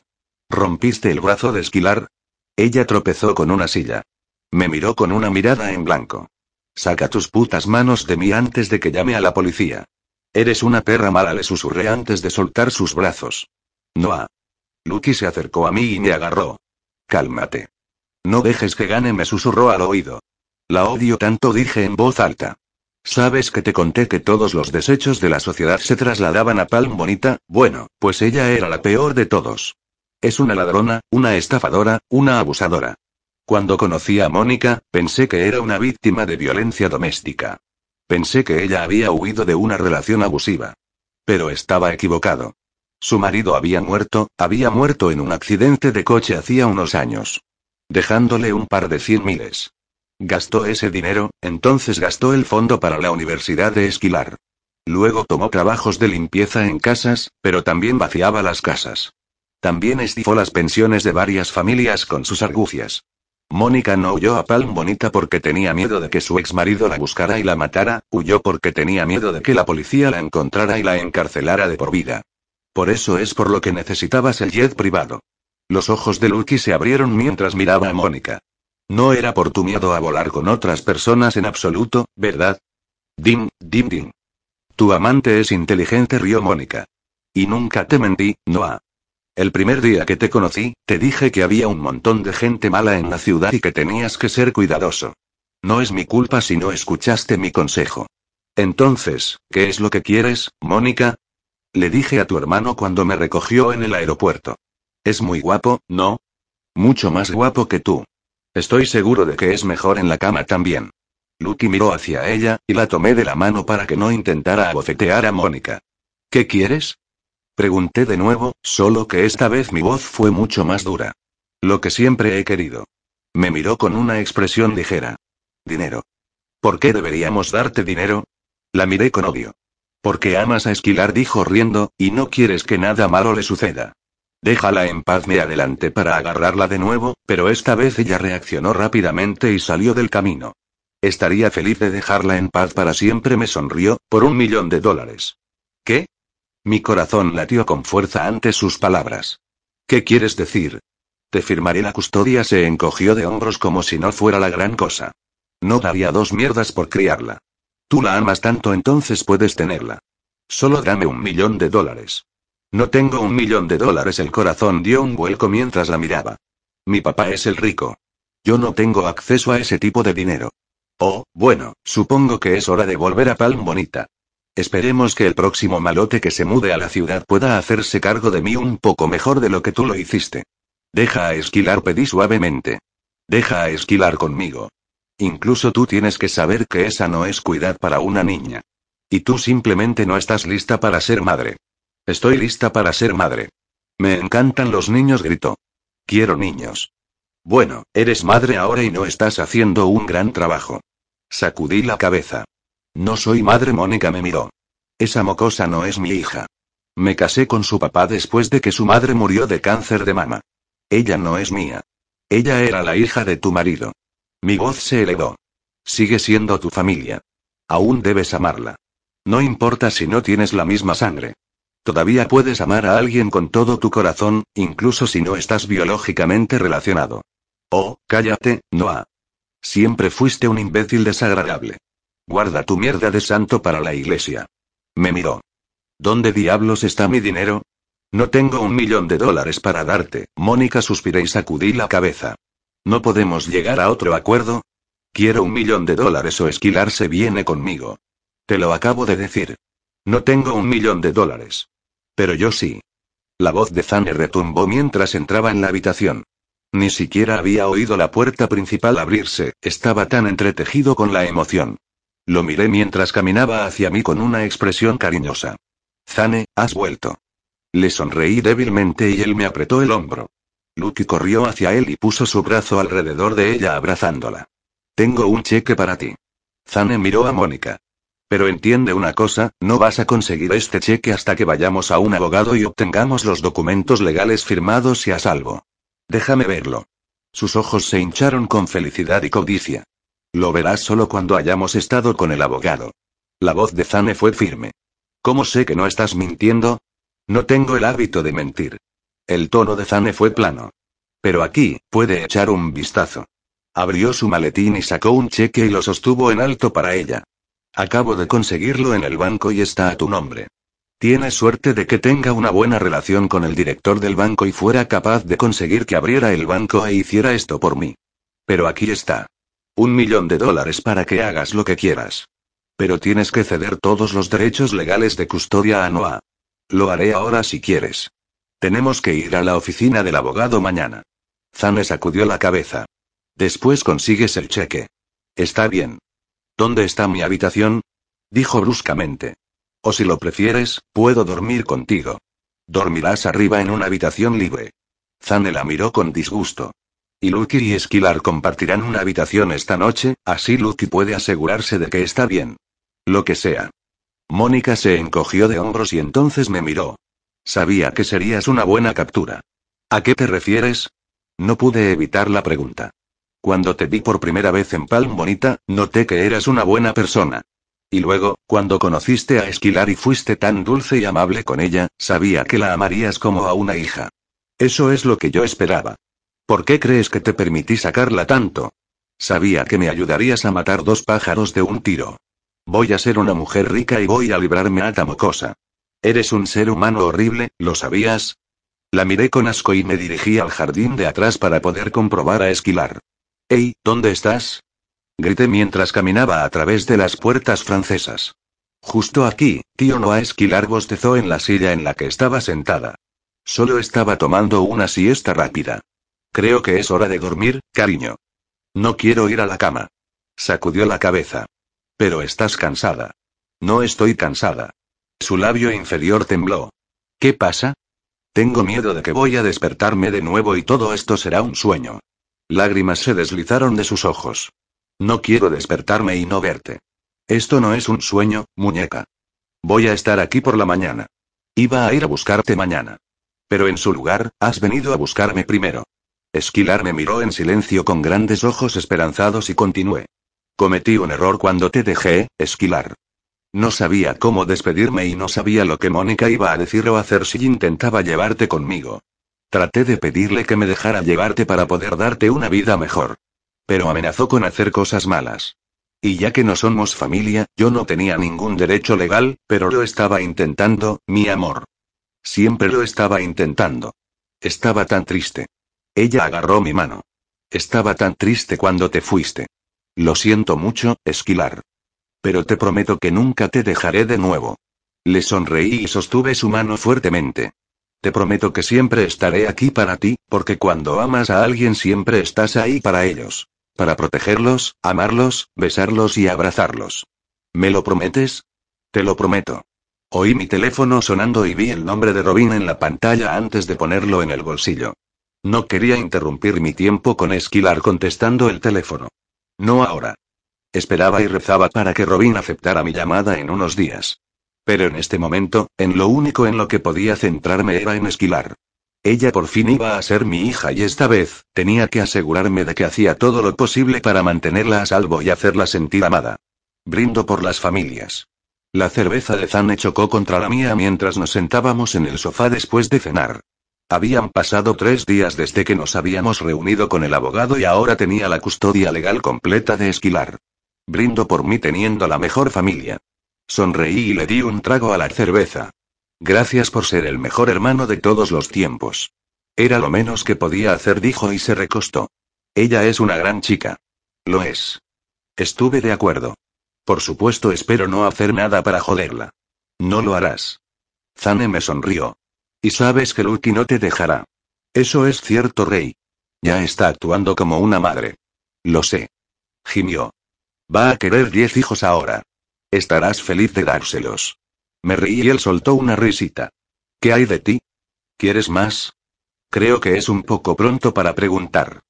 S1: ¿Rompiste el brazo de esquilar? Ella tropezó con una silla. Me miró con una mirada en blanco. Saca tus putas manos de mí antes de que llame a la policía. Eres una perra mala, le susurré antes de soltar sus brazos. Noah. Lucky se acercó a mí y me agarró. Cálmate. No dejes que gane, me susurró al oído. La odio tanto, dije en voz alta. ¿Sabes que te conté que todos los desechos de la sociedad se trasladaban a Palm Bonita? Bueno, pues ella era la peor de todos. Es una ladrona, una estafadora, una abusadora. Cuando conocí a Mónica, pensé que era una víctima de violencia doméstica. Pensé que ella había huido de una relación abusiva. Pero estaba equivocado. Su marido había muerto, había muerto en un accidente de coche hacía unos años. Dejándole un par de cien miles. Gastó ese dinero, entonces gastó el fondo para la Universidad de Esquilar. Luego tomó trabajos de limpieza en casas, pero también vaciaba las casas. También estifó las pensiones de varias familias con sus argucias. Mónica no huyó a Palm Bonita porque tenía miedo de que su ex marido la buscara y la matara, huyó porque tenía miedo de que la policía la encontrara y la encarcelara de por vida. Por eso es por lo que necesitabas el jet privado. Los ojos de Lucky se abrieron mientras miraba a Mónica. No era por tu miedo a volar con otras personas en absoluto, ¿verdad? Dim, dim, dim. Tu amante es inteligente, rió Mónica. Y nunca te mentí, Noah. El primer día que te conocí, te dije que había un montón de gente mala en la ciudad y que tenías que ser cuidadoso. No es mi culpa si no escuchaste mi consejo. Entonces, ¿qué es lo que quieres, Mónica? Le dije a tu hermano cuando me recogió en el aeropuerto. Es muy guapo, ¿no? Mucho más guapo que tú. Estoy seguro de que es mejor en la cama también. Lucky miró hacia ella, y la tomé de la mano para que no intentara abofetear a Mónica. ¿Qué quieres? Pregunté de nuevo, solo que esta vez mi voz fue mucho más dura. Lo que siempre he querido. Me miró con una expresión ligera. Dinero. ¿Por qué deberíamos darte dinero? La miré con odio. Porque amas a esquilar, dijo riendo, y no quieres que nada malo le suceda. Déjala en paz, me adelanté para agarrarla de nuevo, pero esta vez ella reaccionó rápidamente y salió del camino. Estaría feliz de dejarla en paz para siempre, me sonrió, por un millón de dólares. ¿Qué? Mi corazón latió con fuerza ante sus palabras. ¿Qué quieres decir? Te firmaré la custodia, se encogió de hombros como si no fuera la gran cosa. No daría dos mierdas por criarla. Tú la amas tanto, entonces puedes tenerla. Solo dame un millón de dólares. No tengo un millón de dólares, el corazón dio un vuelco mientras la miraba. Mi papá es el rico. Yo no tengo acceso a ese tipo de dinero. Oh, bueno, supongo que es hora de volver a Palm Bonita. Esperemos que el próximo malote que se mude a la ciudad pueda hacerse cargo de mí un poco mejor de lo que tú lo hiciste. Deja a esquilar, pedí suavemente. Deja a esquilar conmigo. Incluso tú tienes que saber que esa no es cuidad para una niña. Y tú simplemente no estás lista para ser madre. Estoy lista para ser madre. Me encantan los niños, gritó. Quiero niños. Bueno, eres madre ahora y no estás haciendo un gran trabajo. Sacudí la cabeza. No soy madre, Mónica me miró. Esa mocosa no es mi hija. Me casé con su papá después de que su madre murió de cáncer de mama. Ella no es mía. Ella era la hija de tu marido. Mi voz se elevó. Sigue siendo tu familia. Aún debes amarla. No importa si no tienes la misma sangre. Todavía puedes amar a alguien con todo tu corazón, incluso si no estás biológicamente relacionado. Oh, cállate, Noah. Siempre fuiste un imbécil desagradable. Guarda tu mierda de santo para la iglesia. Me miró. ¿Dónde diablos está mi dinero? No tengo un millón de dólares para darte, Mónica suspiré y sacudí la cabeza. ¿No podemos llegar a otro acuerdo? Quiero un millón de dólares o esquilar se viene conmigo. Te lo acabo de decir. No tengo un millón de dólares. Pero yo sí. La voz de Zane retumbó mientras entraba en la habitación. Ni siquiera había oído la puerta principal abrirse, estaba tan entretejido con la emoción. Lo miré mientras caminaba hacia mí con una expresión cariñosa. Zane, has vuelto. Le sonreí débilmente y él me apretó el hombro. Lucky corrió hacia él y puso su brazo alrededor de ella abrazándola. Tengo un cheque para ti. Zane miró a Mónica. Pero entiende una cosa, no vas a conseguir este cheque hasta que vayamos a un abogado y obtengamos los documentos legales firmados y a salvo. Déjame verlo. Sus ojos se hincharon con felicidad y codicia. Lo verás solo cuando hayamos estado con el abogado. La voz de Zane fue firme. ¿Cómo sé que no estás mintiendo? No tengo el hábito de mentir. El tono de Zane fue plano. Pero aquí, puede echar un vistazo. Abrió su maletín y sacó un cheque y lo sostuvo en alto para ella. Acabo de conseguirlo en el banco y está a tu nombre. Tienes suerte de que tenga una buena relación con el director del banco y fuera capaz de conseguir que abriera el banco e hiciera esto por mí. Pero aquí está. Un millón de dólares para que hagas lo que quieras. Pero tienes que ceder todos los derechos legales de custodia a Noah. Lo haré ahora si quieres. Tenemos que ir a la oficina del abogado mañana. Zane sacudió la cabeza. Después consigues el cheque. Está bien. ¿Dónde está mi habitación? Dijo bruscamente. O si lo prefieres, puedo dormir contigo. Dormirás arriba en una habitación libre. Zane la miró con disgusto. Y Lucky y Esquilar compartirán una habitación esta noche, así Lucky puede asegurarse de que está bien. Lo que sea. Mónica se encogió de hombros y entonces me miró. Sabía que serías una buena captura. ¿A qué te refieres? No pude evitar la pregunta. Cuando te vi por primera vez en Palm Bonita, noté que eras una buena persona. Y luego, cuando conociste a Esquilar y fuiste tan dulce y amable con ella, sabía que la amarías como a una hija. Eso es lo que yo esperaba. ¿Por qué crees que te permití sacarla tanto? Sabía que me ayudarías a matar dos pájaros de un tiro. Voy a ser una mujer rica y voy a librarme a Tamocosa. Eres un ser humano horrible, ¿lo sabías? La miré con asco y me dirigí al jardín de atrás para poder comprobar a Esquilar. ¡Ey, ¿dónde estás? Grité mientras caminaba a través de las puertas francesas. Justo aquí, tío Noah Esquilar bostezó en la silla en la que estaba sentada. Solo estaba tomando una siesta rápida. Creo que es hora de dormir, cariño. No quiero ir a la cama. Sacudió la cabeza. Pero estás cansada. No estoy cansada. Su labio inferior tembló. ¿Qué pasa? Tengo miedo de que voy a despertarme de nuevo y todo esto será un sueño. Lágrimas se deslizaron de sus ojos. No quiero despertarme y no verte. Esto no es un sueño, muñeca. Voy a estar aquí por la mañana. Iba a ir a buscarte mañana. Pero en su lugar, has venido a buscarme primero. Esquilar me miró en silencio con grandes ojos esperanzados y continué. Cometí un error cuando te dejé, Esquilar. No sabía cómo despedirme y no sabía lo que Mónica iba a decir o hacer si intentaba llevarte conmigo. Traté de pedirle que me dejara llevarte para poder darte una vida mejor. Pero amenazó con hacer cosas malas. Y ya que no somos familia, yo no tenía ningún derecho legal, pero lo estaba intentando, mi amor. Siempre lo estaba intentando. Estaba tan triste. Ella agarró mi mano. Estaba tan triste cuando te fuiste. Lo siento mucho, Esquilar. Pero te prometo que nunca te dejaré de nuevo. Le sonreí y sostuve su mano fuertemente. Te prometo que siempre estaré aquí para ti, porque cuando amas a alguien siempre estás ahí para ellos. Para protegerlos, amarlos, besarlos y abrazarlos. ¿Me lo prometes? Te lo prometo. Oí mi teléfono sonando y vi el nombre de Robin en la pantalla antes de ponerlo en el bolsillo. No quería interrumpir mi tiempo con Esquilar contestando el teléfono. No ahora. Esperaba y rezaba para que Robin aceptara mi llamada en unos días. Pero en este momento, en lo único en lo que podía centrarme era en esquilar. Ella por fin iba a ser mi hija y esta vez, tenía que asegurarme de que hacía todo lo posible para mantenerla a salvo y hacerla sentir amada. Brindo por las familias. La cerveza de Zane chocó contra la mía mientras nos sentábamos en el sofá después de cenar. Habían pasado tres días desde que nos habíamos reunido con el abogado y ahora tenía la custodia legal completa de Esquilar. Brindo por mí teniendo la mejor familia. Sonreí y le di un trago a la cerveza. Gracias por ser el mejor hermano de todos los tiempos. Era lo menos que podía hacer, dijo y se recostó. Ella es una gran chica. Lo es. Estuve de acuerdo. Por supuesto, espero no hacer nada para joderla. No lo harás. Zane me sonrió. Y sabes que Lucky no te dejará. Eso es cierto, Rey. Ya está actuando como una madre. Lo sé. Gimió. Va a querer diez hijos ahora. Estarás feliz de dárselos. Me reí y él soltó una risita. ¿Qué hay de ti? ¿Quieres más? Creo que es un poco pronto para preguntar.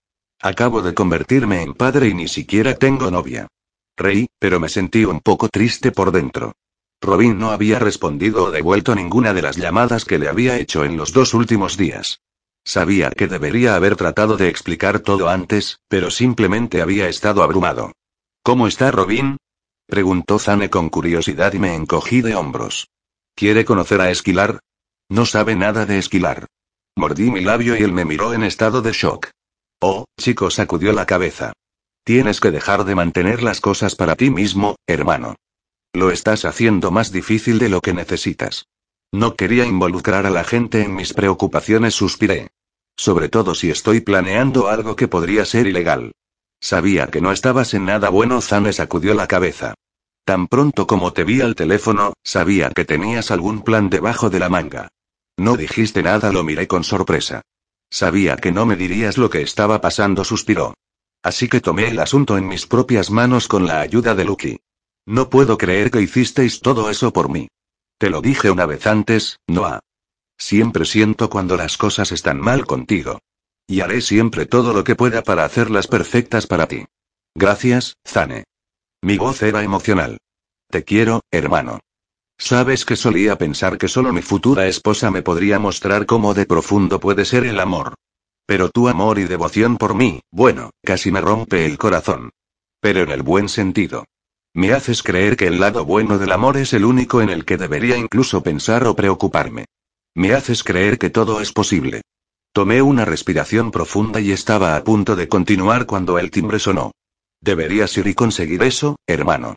S1: Acabo de convertirme en padre y ni siquiera tengo novia. Reí, pero me sentí un poco triste por dentro. Robin no había respondido o devuelto ninguna de las llamadas que le había hecho en los dos últimos días. Sabía que debería haber tratado de explicar todo antes, pero simplemente había estado abrumado. ¿Cómo está Robin? Preguntó Zane con curiosidad y me encogí de hombros. ¿Quiere conocer a Esquilar? No sabe nada de Esquilar. Mordí mi labio y él me miró en estado de shock. Oh, chico, sacudió la cabeza. Tienes que dejar de mantener las cosas para ti mismo, hermano. Lo estás haciendo más difícil de lo que necesitas. No quería involucrar a la gente en mis preocupaciones, suspiré. Sobre todo si estoy planeando algo que podría ser ilegal. Sabía que no estabas en nada bueno, Zane sacudió la cabeza. Tan pronto como te vi al teléfono, sabía que tenías algún plan debajo de la manga. No dijiste nada, lo miré con sorpresa. Sabía que no me dirías lo que estaba pasando, suspiró. Así que tomé el asunto en mis propias manos con la ayuda de Lucky. No puedo creer que hicisteis todo eso por mí. Te lo dije una vez antes, Noah. Siempre siento cuando las cosas están mal contigo. Y haré siempre todo lo que pueda para hacerlas perfectas para ti. Gracias, Zane. Mi voz era emocional. Te quiero, hermano. Sabes que solía pensar que solo mi futura esposa me podría mostrar cómo de profundo puede ser el amor. Pero tu amor y devoción por mí, bueno, casi me rompe el corazón. Pero en el buen sentido. Me haces creer que el lado bueno del amor es el único en el que debería incluso pensar o preocuparme. Me haces creer que todo es posible. Tomé una respiración profunda y estaba a punto de continuar cuando el timbre sonó. Deberías ir y conseguir eso, hermano.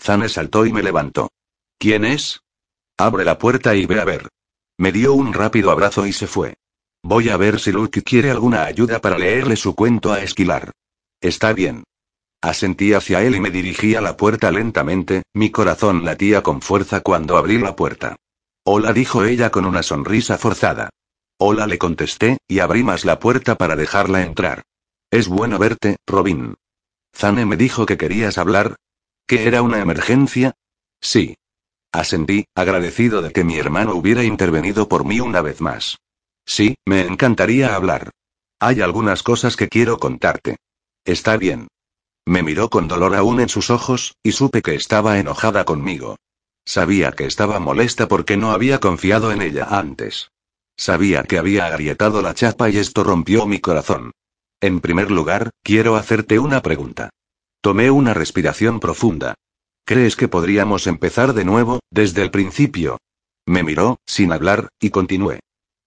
S1: Zane saltó y me levantó. ¿Quién es? Abre la puerta y ve a ver. Me dio un rápido abrazo y se fue. Voy a ver si Luke quiere alguna ayuda para leerle su cuento a Esquilar. Está bien. Asentí hacia él y me dirigí a la puerta lentamente, mi corazón latía con fuerza cuando abrí la puerta. Hola, dijo ella con una sonrisa forzada. Hola, le contesté, y abrí más la puerta para dejarla entrar. Es bueno verte, Robin. Zane me dijo que querías hablar. ¿Que era una emergencia? Sí. Asentí, agradecido de que mi hermano hubiera intervenido por mí una vez más. Sí, me encantaría hablar. Hay algunas cosas que quiero contarte. Está bien. Me miró con dolor aún en sus ojos, y supe que estaba enojada conmigo. Sabía que estaba molesta porque no había confiado en ella antes. Sabía que había agrietado la chapa y esto rompió mi corazón. En primer lugar, quiero hacerte una pregunta. Tomé una respiración profunda. ¿Crees que podríamos empezar de nuevo, desde el principio? Me miró, sin hablar, y continué.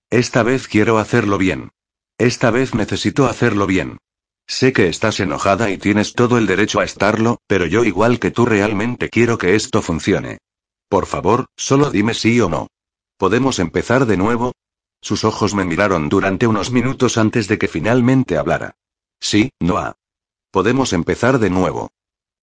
S1: Esta vez quiero hacerlo bien. Esta vez necesito hacerlo bien. Sé que estás enojada y tienes todo el derecho a estarlo, pero yo igual que tú realmente quiero que esto funcione. Por favor, solo dime sí o no. ¿Podemos empezar de nuevo? Sus ojos me miraron durante unos minutos antes de que finalmente hablara. Sí, Noah. Podemos empezar de nuevo.